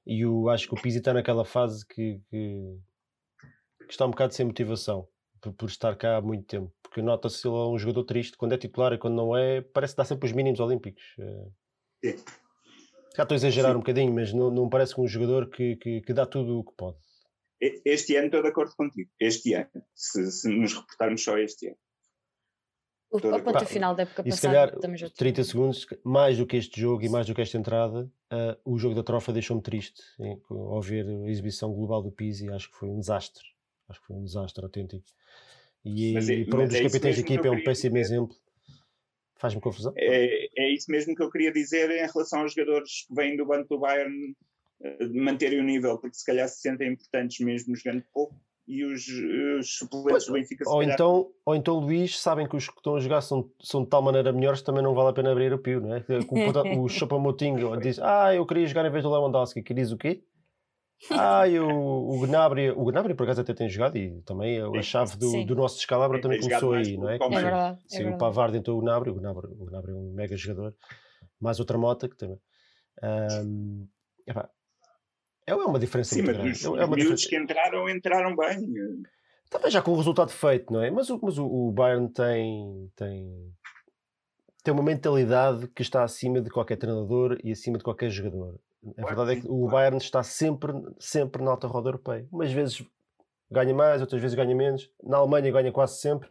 E eu acho que o Pizzi está naquela fase que, que, que, está um bocado sem motivação por, por estar cá há muito tempo. Porque nota-se ele é um jogador triste. Quando é titular e quando não é, parece que dá sempre os mínimos olímpicos. Sim. Já estou a exagerar Sim. um bocadinho, mas não, não parece um jogador que, que, que, dá tudo o que pode. Este ano estou de acordo contigo. Este ano, se, se nos reportarmos só este ano. O, a ponta final da época e passada. Se calhar, 30 segundos, mais do que este jogo e mais do que esta entrada, uh, o jogo da trofa deixou-me triste hein, ao ver a exibição global do Pizzi. Acho que foi um desastre. Acho que foi um desastre autêntico. E, mas, é, e para um dos é capitães da equipa é um péssimo dizer. exemplo. Faz-me confusão. É, é isso mesmo que eu queria dizer em relação aos jogadores que vêm do banco do Bayern eh, de manterem o nível, porque se calhar se sentem importantes mesmo jogando pouco e os, os suplentes do Benfica ou então Ou então, Luís, sabem que os que estão a jogar são, são de tal maneira melhores que também não vale a pena abrir o pio, não é? O, o <laughs> Chapamotinho diz, ah, eu queria jogar em vez do Lewandowski, que diz o quê? Ah, e o, o Gnabry, o Gnabry por acaso até tem jogado e também a, chave do, do nosso descalabro também começou aí, não é? É verdade. Sim, é o Pavard entrou o Gnabry, o Gnabry, o Gnabry é um mega jogador, mais outra mota que também. Um, é uma diferença Sim, muito mas grande. Os, é que entraram, entraram bem. Também já com o resultado feito, não é? Mas, o, mas o, o Bayern tem, tem, tem uma mentalidade que está acima de qualquer treinador e acima de qualquer jogador. A verdade é que o Bayern está sempre, sempre na alta roda europeia. Umas vezes ganha mais, outras vezes ganha menos. Na Alemanha ganha quase sempre.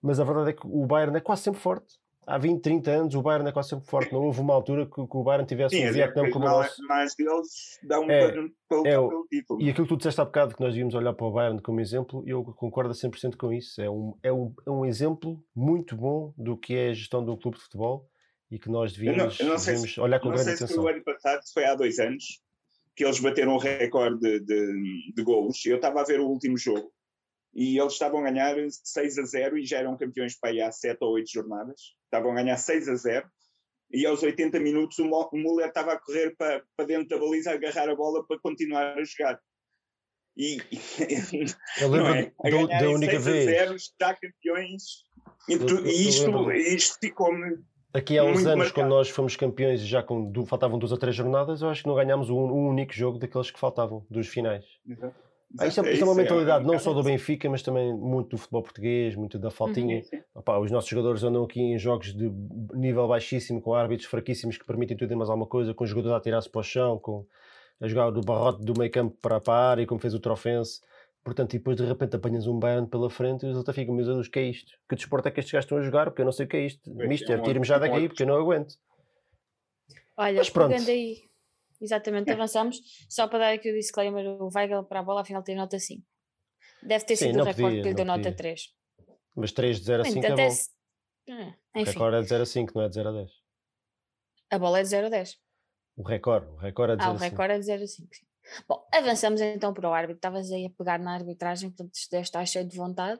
Mas a verdade é que o Bayern é quase sempre forte. Há 20, 30 anos o Bayern é quase sempre forte. Não houve uma altura que, que o Bayern tivesse Sim, um as Vietnã como o mais, nosso. mais deles dão É, para, é o- pelo título. E aquilo que tu disseste há bocado, que nós devíamos olhar para o Bayern como exemplo, eu concordo a 100% com isso. É um, é, um, é um exemplo muito bom do que é a gestão de um clube de futebol e que nós Eu não, devíamos, eu não devíamos se, olhar com não grande sei se foi atenção. o ano passado, se foi há dois anos, que eles bateram o recorde de, de, de golos. Eu estava a ver o último jogo e eles estavam a ganhar 6 a 0 e já eram campeões para aí há 7 ou 8 jornadas. Estavam a ganhar 6 a 0 e aos 80 minutos o Müller estava a correr para, para dentro da baliza a agarrar a bola para continuar a jogar. E, <laughs> Eu lembro é? A da, da única 6 a vez, 0, está campeões. E, tu- eu- e eu isto, lembro. isto ficou-me aqui há uns anos, marcado. quando nós fomos campeões e já com, faltavam duas ou três jornadas, eu acho que não ganhámos um, um único jogo daqueles que faltavam, dos finais. Isso, é, isso é uma mentalidade não só do Benfica, mas também muito do futebol português, muito da faltinha. Sim. Opá, os nossos jogadores andam aqui em jogos de nível baixíssimo, com árbitros fraquíssimos que permitem tudo e mais alguma coisa, com jogadores a tirar-se para o chão, com, a jogar do barrote do meio campo para, a área, como fez o Trofense. Portanto, e depois de repente apanhas um Bayern pela frente e os outros ficam, meu Deus, o que é isto? Que desporto é que estes gajos estão a jogar? Porque eu não sei o que é isto. Mister, é um tire-me já daqui, porque eu não aguento. Olha, Mas pronto. aí, exatamente, avançamos. Só para dar aqui o disclaimer, o Weigl para a bola, afinal tem nota 5. Deve ter Sim, sido o recorde que lhe deu nota podia. 3. Mas 3 de 0 a 5 é bom. se- Ah, O recorde é de 0 a 5, não é de 0 a 10. a bola é de 0 a 10. O recorde, o recorde é de Ah, 0 o a 5. recorde é de 0 a 5. Sim. Bom, avançamos então para o árbitro. Estavas aí a pegar na arbitragem, portanto, estar cheio de vontade.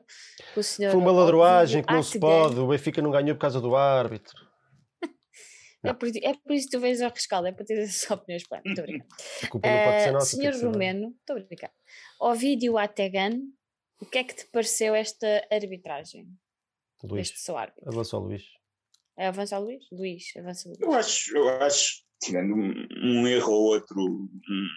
O senhor Foi uma ladroagem que não se pode. O Benfica não ganhou por causa do árbitro. É por, é por isso que tu vês ao rescaldo, é para ter <laughs> as opiniões. Pá, Muito obrigada. A culpa não pode ser Eh, nossa. senhor. Romeno, muito obrigado. Ovidio Ategan, o que é que te pareceu esta arbitragem Luís, deste seu árbitro? avançou Luís. É avança Luís? Luís, avança Luís. Eu acho, eu acho, tirando um, um erro ou outro, um-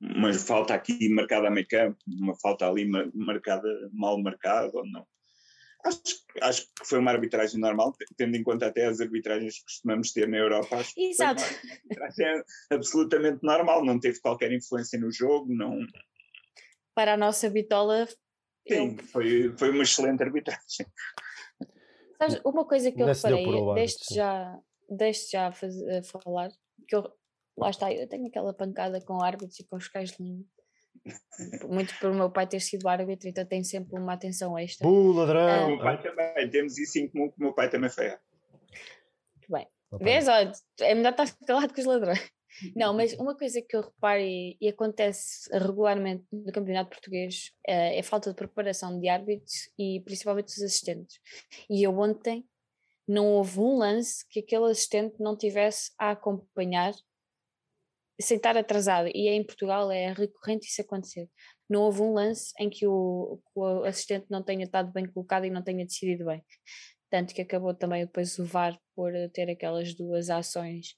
uma falta aqui marcada a meio campo, uma falta ali mar- marcada, mal marcada ou não. Acho, que- acho que foi uma arbitragem normal, te- tendo em conta até as arbitragens que costumamos ter na Europa. Acho que foi Exato. uma arbitragem absolutamente normal, não teve qualquer influência no jogo, não. Para a nossa bitola, eu Sim, foi, foi uma excelente arbitragem. Sabes, uma coisa que eu reparei, sim. já, deixe já falar, que eu, lá está, eu tenho aquela pancada com árbitros e com os cães de linha. Muito por o meu pai ter sido árbitro, então tem sempre uma atenção extra. Bu, O ladrão! meu pai também, temos isso em comum, que o meu pai também foi. árbitro. Muito bem. Opa, Vês? Olha, é melhor estar calado com os ladrões. Não, mas uma coisa que eu reparo e, e acontece regularmente no Campeonato Português eh, é a falta de preparação de árbitros e principalmente dos assistentes. E eu ontem não houve um lance que aquele assistente não tivesse a acompanhar sem estar atrasado. E em Portugal é recorrente isso acontecer. Não houve um lance em que o, o assistente não tenha estado bem colocado e não tenha decidido bem. Tanto que acabou também depois o VAR por ter aquelas duas ações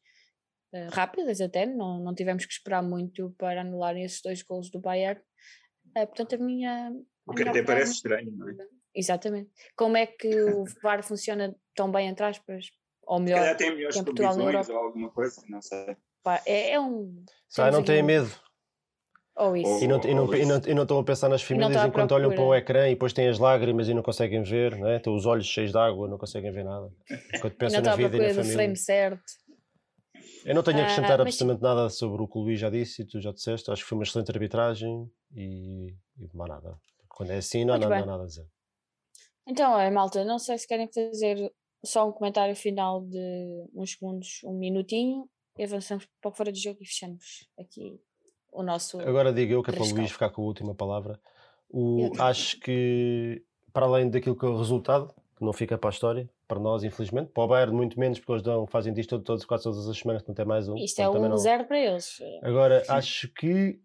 eh, rápidas até, não, não tivemos que esperar muito para anularem esses dois golos do Bayern. Eh, portanto, a minha. O que até parece estranho, não é? <laughs> Exatamente. Como é que o <laughs> VAR funciona tão bem entre aspas? Ou Se melhor, calhar tem melhores Portugal, Europa. ou alguma coisa, não sei. Pá, é, é um. Sai, não têm um- medo. Ou isso. E não, e, não, e, não, e não estão a pensar nas famílias enquanto olham para o ecrã e depois têm as lágrimas e não conseguem ver, não é? Estão os olhos cheios de água, não conseguem ver nada. Enquanto E não pensam na vida e na família. frame certo. Eu não tenho a Ah, acrescentar mas- absolutamente nada sobre o que o Luís já disse e tu já disseste. Acho que foi uma excelente arbitragem e, e mais nada. Quando é assim, não há nada, há nada a dizer. Então, olha, malta, não sei se querem fazer só um comentário final de uns segundos, um minutinho, e avançamos para o fora de jogo e fechamos aqui o nosso. Agora digo eu que é para o. Luís ficar com a última palavra. O, acho que, para além daquilo que é o resultado, que não fica para a história, para nós, infelizmente, para o Bayern, muito menos, porque eles dão, fazem disto todo, todos, quase todas as semanas, não tem mais um. Isto é portanto, também um não- zero para eles. Agora, acho que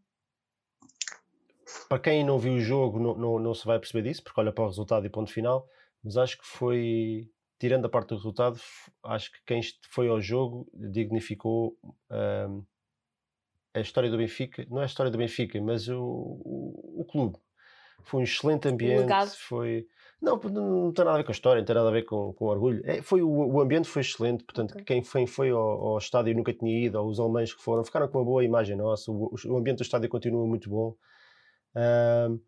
para quem não viu o jogo não, não, não se vai perceber disso, porque olha para o resultado e ponto final, mas acho que foi, tirando a parte do resultado, acho que quem foi ao jogo dignificou ahm, a história do Benfica, não é a história do Benfica, mas o, o, o clube. Foi um excelente ambiente, legado. foi... Não, não, não tem nada a ver com a história, não tem nada a ver com, com orgulho. É, foi, o, o ambiente foi excelente, portanto, Ok. quem foi, foi ao, ao estádio e nunca tinha ido, ou os alemães que foram, ficaram com uma boa imagem nossa, o, o ambiente do estádio continua muito bom. Ahm,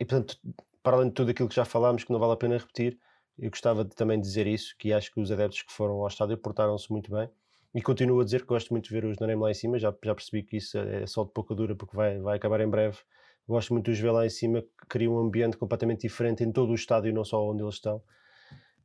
e portanto, para além de tudo aquilo que já falámos, que não vale a pena repetir, eu gostava de, também dizer isso, que acho que os adeptos que foram ao estádio portaram-se muito bem. E continuo a dizer que gosto muito de ver os Nanem lá em cima, já, já percebi que isso é só de pouca dura porque vai, vai acabar em breve. Gosto muito de os ver lá em cima, que cria um ambiente completamente diferente em todo o estádio, não só onde eles estão.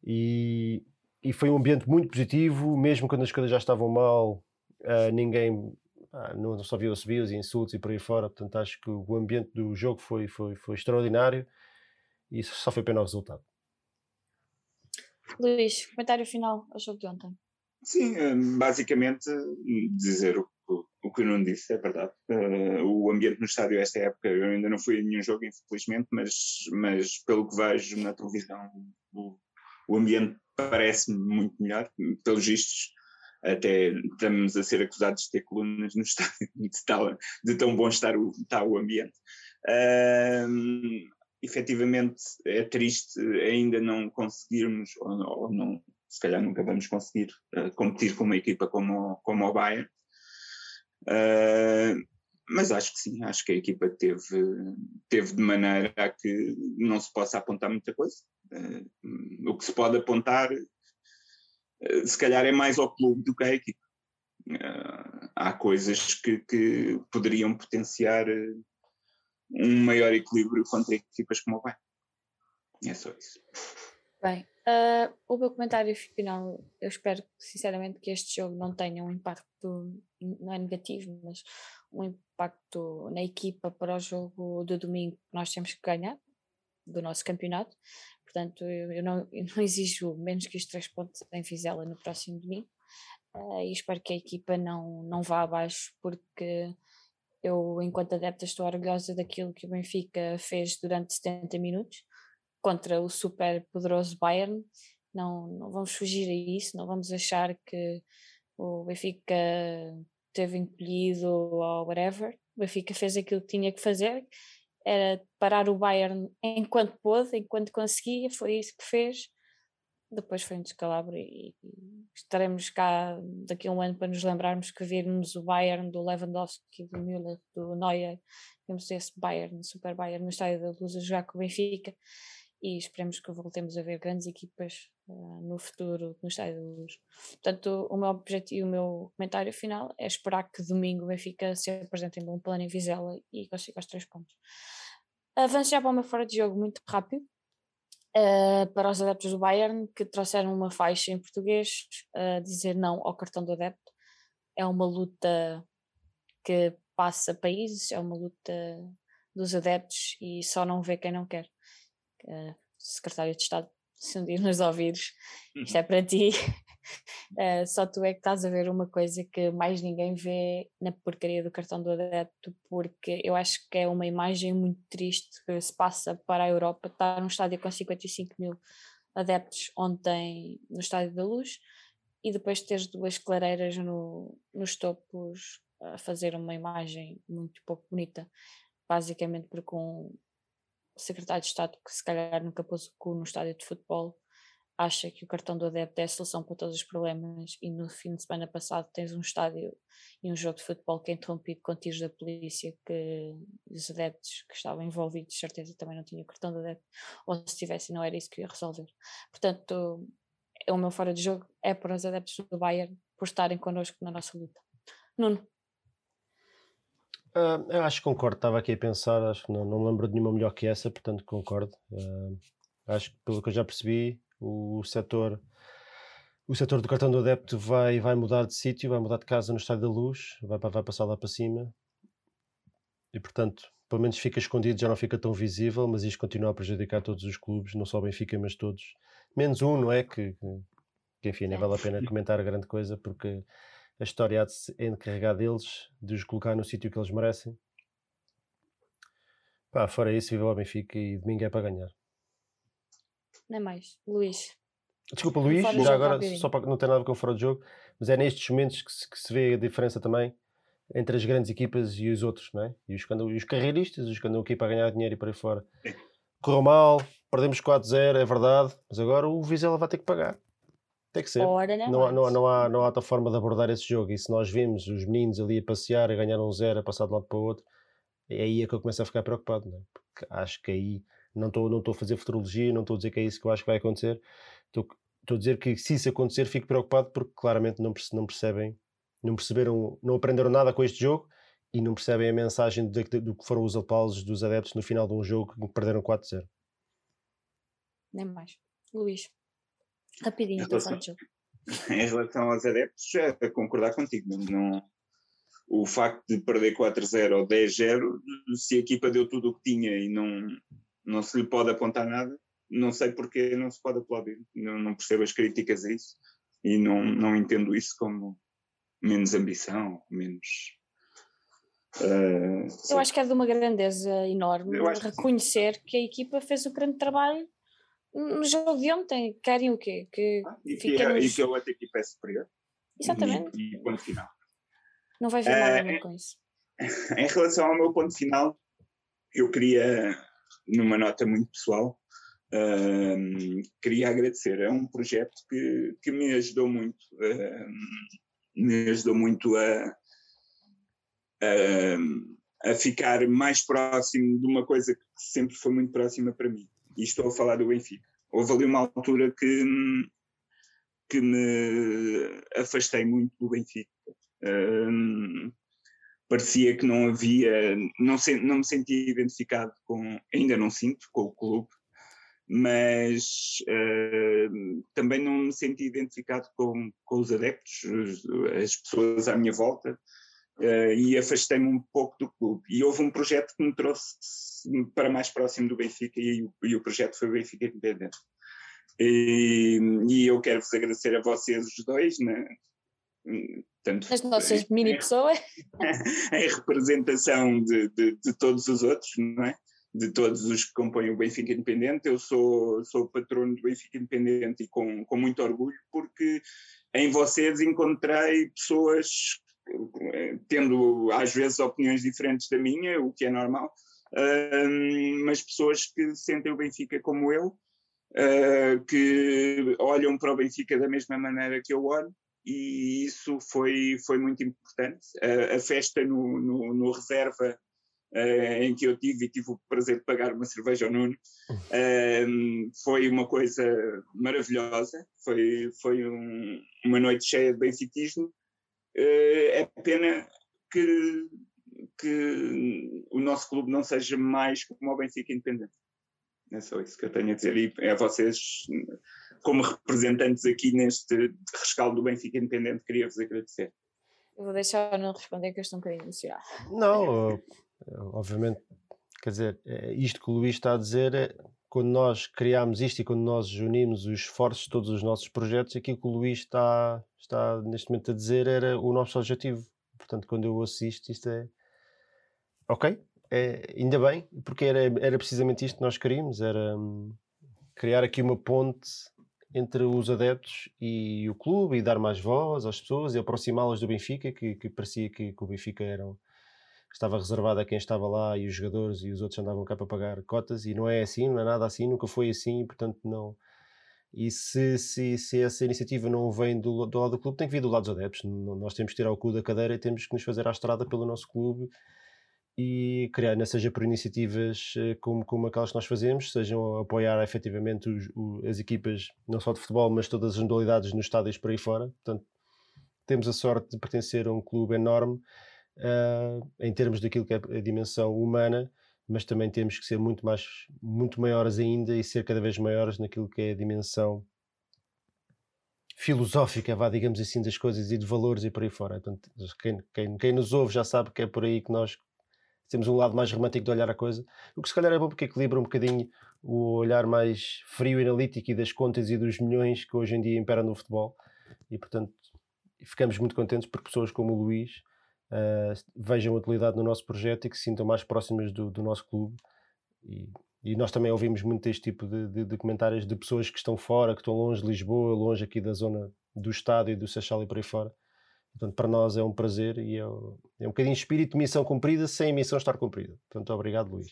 E, e foi um ambiente muito positivo, mesmo quando as coisas já estavam mal, uh, ninguém ah, não só viu subios e insultos e por aí fora. Portanto, acho que o ambiente do jogo foi, foi, foi extraordinário e só foi pena o resultado. Luís, comentário final ao jogo de ontem. Sim, hum, basicamente dizer o, o, o que eu não disse, é verdade. Uh, o ambiente no estádio esta época, eu ainda não fui a nenhum jogo, infelizmente, mas, mas pelo que vejo na televisão, o, o ambiente parece-me muito melhor. Pelos vistos, até estamos a ser acusados de ter colunas no <laughs> estádio, de, tal, de tão bom estar o, está o ambiente. Uh, efetivamente é triste ainda não conseguirmos, ou, ou não, se calhar nunca vamos conseguir uh, competir com uma equipa como, como o Bayern. Uh, mas acho que sim, acho que a equipa teve, teve de maneira a que não se possa apontar muita coisa. Uh, o que se pode apontar, se calhar, é mais ao clube do que à equipa. há coisas que, que poderiam potenciar um maior equilíbrio contra equipas como o Bayern. É só isso. Bem, uh, o meu comentário final, eu espero sinceramente que este jogo não tenha um impacto, não é negativo, mas um impacto na equipa para o jogo do domingo que nós temos que ganhar, do nosso campeonato. Portanto, eu, eu, não, eu não, exijo menos que os três pontos em Vizela no próximo domingo. Uh, e espero que a equipa não, não vá abaixo, porque eu, enquanto adepta, estou orgulhosa daquilo que o Benfica fez durante 70 minutos contra o super poderoso Bayern. Não, não vamos fugir a isso, não vamos achar que o Benfica teve encolhido ou whatever. O Benfica fez aquilo que tinha que fazer, era parar o Bayern enquanto pôde, enquanto conseguia, foi isso que fez depois foi um descalabro e, estaremos cá daqui a um ano para nos lembrarmos que vimos o Bayern do Lewandowski, do Müller, do Neuer, vimos esse Bayern, Super Bayern no Estádio da Luz a jogar com o Benfica e esperemos que voltemos a ver grandes equipas uh, no futuro no Estádio da Luz. Portanto, o meu objetivo, o meu comentário final é esperar que domingo o Benfica se apresente em bom plano em Vizela e consiga os três pontos. Avanço já para o meu fora de jogo muito rápido uh, para os adeptos do Bayern que trouxeram uma faixa em português a uh, dizer não ao cartão do adepto. É uma luta que passa países, é uma luta dos adeptos e só não vê quem não quer. Uh, secretário de Estado, se um dia nos ouvires, isto é para ti. <laughs> Uh, só tu é que estás a ver uma coisa que mais ninguém vê na porcaria do cartão do adepto, porque eu acho que é uma imagem muito triste que se passa para a Europa. Está num estádio com 55 mil adeptos ontem no Estádio da Luz e depois teres duas clareiras no, nos topos a fazer uma imagem muito pouco bonita, basicamente porque um secretário de Estado que se calhar nunca pôs o cu no estádio de futebol acha que o cartão do adepto é a solução para todos os problemas e no fim de semana passado tens um estádio e um jogo de futebol que é interrompido com tiros da polícia que os adeptos que estavam envolvidos certeza também não tinham cartão de adepto ou se tivessem não era isso que ia resolver. Portanto, o meu fora de jogo é para os adeptos do Bayern por estarem connosco na nossa luta. Nuno. Uh, eu acho que concordo, estava aqui a pensar, acho que não, não lembro de nenhuma melhor que essa, portanto concordo. Uh, acho que pelo que eu já percebi, o setor o setor do cartão do adepto vai, vai mudar de sítio, vai mudar de casa no Estádio da Luz, vai, vai passar lá para cima e portanto pelo menos fica escondido, já não fica tão visível, mas isto continua a prejudicar todos os clubes, não só o Benfica, mas todos. Menos um, não é? Que, que enfim, nem vale a pena comentar a grande coisa, porque a história há de se encarregar deles, de os colocar no sítio que eles merecem. Pá, fora isso, viva o Benfica e domingo é para ganhar. Não é mais. Luís. Desculpa, Luís, já agora, só para não ter nada a ver com o fora de jogo, mas é nestes momentos que se, que se vê a diferença também entre as grandes equipas e os outros, não é? E os, os carreiristas, os que andam aqui para ganhar dinheiro e para aí fora. Correu mal, perdemos 4-0, é verdade, mas agora o Vizela vai ter que pagar. Tem que ser. Ora, não, não, há, não, há, não, há, não há outra forma de abordar esse jogo. E se nós vimos os meninos ali a passear, a ganhar um zero, a passar de um lado para o outro, é aí é que eu começo a ficar preocupado, não é? Porque acho que aí Não estou não a fazer futurologia, não estou a dizer que é isso que eu acho que vai acontecer. Estou, estou a dizer que se isso acontecer, fico preocupado porque claramente não, não percebem, não perceberam, não aprenderam nada com este jogo e não percebem a mensagem do, do que foram os aplausos dos adeptos no final de um jogo que perderam 4-0. Nem mais. Luís, rapidinho, estou jogo. <laughs> Em relação aos adeptos, é a concordar contigo. Não, o facto de perder 4-0 ou 10-0, se a equipa deu tudo o que tinha e não, não se lhe pode apontar nada, não sei porque não se pode aplaudir. Não, não percebo as críticas a isso e não, não entendo isso como menos ambição, menos. Uh, eu acho que é de uma grandeza enorme reconhecer que, que, a equipa fez o grande trabalho no jogo de ontem. Querem o quê? Que ah, e, que é, e que a outra equipa é superior. Exatamente. E, e ponto final. Não vai ver uh, nada com isso. Em relação ao meu ponto final, eu queria, numa nota muito pessoal, queria agradecer. É um projeto que, que me ajudou muito, me ajudou muito a, a, a, ficar mais próximo de uma coisa que sempre foi muito próxima para mim. E estou a falar do Benfica. Houve ali uma altura que, que me afastei muito do Benfica parecia que não havia, não, se, não me sentia identificado com, ainda não sinto, com o clube, mas uh, também não me senti identificado com, com os adeptos, as pessoas à minha volta, uh, e afastei-me um pouco do clube. E houve um projeto que me trouxe para mais próximo do Benfica, e, e o projeto foi o Benfica Independente. E, e, eu quero vos agradecer a vocês os dois, né? Tanto As nossas em, mini <laughs> pessoas. em representação de, de, de, todos os outros, não é? De todos os que compõem o Benfica Independente. Eu sou, sou patrono do Benfica Independente e com, com muito orgulho, porque em vocês encontrei pessoas eh, tendo às vezes opiniões diferentes da minha, o que é normal, uh, mas pessoas que sentem o Benfica como eu, uh, que olham para o Benfica da mesma maneira que eu olho e isso foi, foi muito importante. Uh, a festa no, no, no reserva uh, em que eu tive e tive o prazer de pagar uma cerveja ao Nuno uh, foi uma coisa maravilhosa, foi, foi um, uma noite cheia de benfiquismo. é pena que, que o nosso clube não seja mais como o Benfica Independente. É só isso que eu tenho a dizer. E é a vocês como representantes aqui neste rescaldo do Benfica Independente, queria-vos agradecer. Eu vou deixar não responder que eu estou um bocadinho emocionado. Não, <laughs> obviamente, quer dizer, é isto que o Luís está a dizer é quando nós criámos isto e quando nós unimos os esforços de todos os nossos projetos, aquilo que o Luís está, está neste momento a dizer era o nosso objetivo. Portanto, quando eu assisto, isto é ok, é, ainda bem, porque era, era precisamente isto que nós queríamos, era hum, criar aqui uma ponte entre os adeptos e o clube e dar mais voz às pessoas e aproximá-las do Benfica, que, que parecia que, que, o Benfica era, estava reservado a quem estava lá e os jogadores e os outros andavam cá para pagar cotas e não é assim, não é nada assim, nunca foi assim, portanto não. E se, se, se essa iniciativa não vem do, do lado do clube, tem que vir do lado dos adeptos. Nós temos que tirar o cu da cadeira e temos que nos fazer à estrada pelo nosso clube e criar, seja por iniciativas eh, como, como aquelas que nós fazemos, sejam apoiar efetivamente os, as equipas, não só de futebol, mas todas as modalidades nos estádios por aí fora. Portanto, temos a sorte de pertencer a um clube enorme uh, em termos daquilo que é a dimensão humana, mas também temos que ser muito mais, muito maiores ainda e ser cada vez maiores naquilo que é a dimensão filosófica, vá, digamos assim, das coisas e de valores e por aí fora. Portanto, quem, quem, quem nos ouve já sabe que é por aí que nós temos um lado mais romântico de olhar a coisa, o que se calhar é bom porque equilibra um bocadinho o olhar mais frio e analítico e das contas e dos milhões que hoje em dia imperam no futebol. E portanto ficamos muito contentes por pessoas como o Luís uh, vejam utilidade no nosso projeto e que se sintam mais próximas do, do nosso clube. E, e, nós também ouvimos muito este tipo de, de, de, comentários de pessoas que estão fora, que estão longe de Lisboa, longe aqui da zona do Estado e do Seixal e por aí fora Portanto, para nós é um prazer e é, é um bocadinho espírito de missão cumprida sem a missão estar cumprida. Portanto, obrigado, Luís.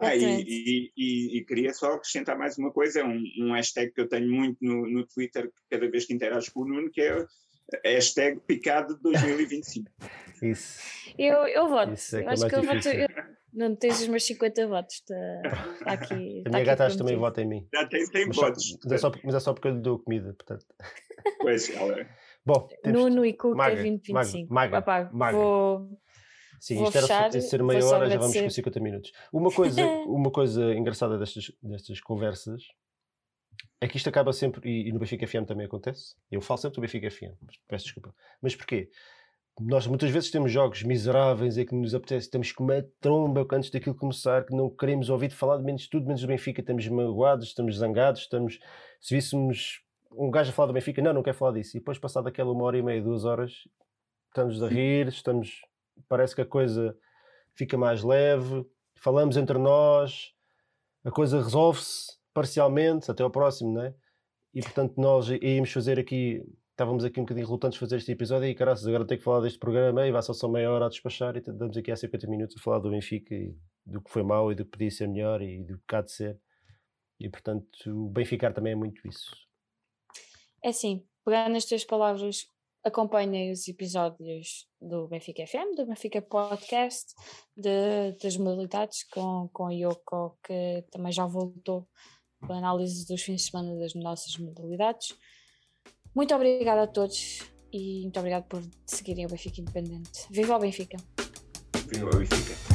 Ah, e, e, e, e, queria só acrescentar mais uma coisa, é um, um hashtag que eu tenho muito no, no Twitter cada vez que interajo com o Nuno, que é hashtag picado 2025. <laughs> Isso. Eu, eu voto. Isso é que é eu acho que eu voto, eu, Não tens os meus 50 votos. Está tá <laughs> aqui. A tá minha gata acho que também vota em mim. Já tem 100 Mas só, votos. mas, é só, mas é só porque eu lhe dou comida, portanto. Pois, ela. Bom, Nuno e Cuca Maga, 2025. Maga, Opá, Maga. Vou. Sim, Vou isto era fechar, de ser meia hora, já vamos com agradecer. 50 minutos. Uma coisa, <laughs> uma coisa engraçada destas, destas conversas é que isto acaba sempre, e, e no Benfica FM também acontece, eu falo sempre do Benfica FM, peço desculpa. Mas porquê? Nós muitas vezes temos jogos miseráveis em que nos apetece, estamos com uma tromba antes daquilo começar, que não queremos ouvir falar de menos de tudo, menos do Benfica, estamos magoados, estamos zangados, estamos, se víssemos um gajo a falar do Benfica, não, não quer falar disso, e depois passado aquela uma hora e meia, duas horas, estamos a rir, estamos, parece que a coisa fica mais leve, falamos entre nós, a coisa resolve-se parcialmente, até ao próximo, não é? E portanto nós íamos fazer aqui, estávamos aqui um bocadinho relutantes de fazer este episódio e caraças, agora tenho que falar deste programa e vai só só meia hora a despachar e damos aqui há 50 minutos a falar do Benfica e do que foi mau e do que podia ser melhor e do que há de ser. E portanto o Benfica também é muito isso. É assim, pegando nas tuas palavras, acompanhem os episódios do Benfica FM, do Benfica Podcast, de, das modalidades com, com a Yoko, que também já voltou com a análise dos fins de semana das nossas modalidades. Muito obrigada a todos e muito obrigado por seguirem o Benfica Independente. Viva o Benfica! Viva o Benfica.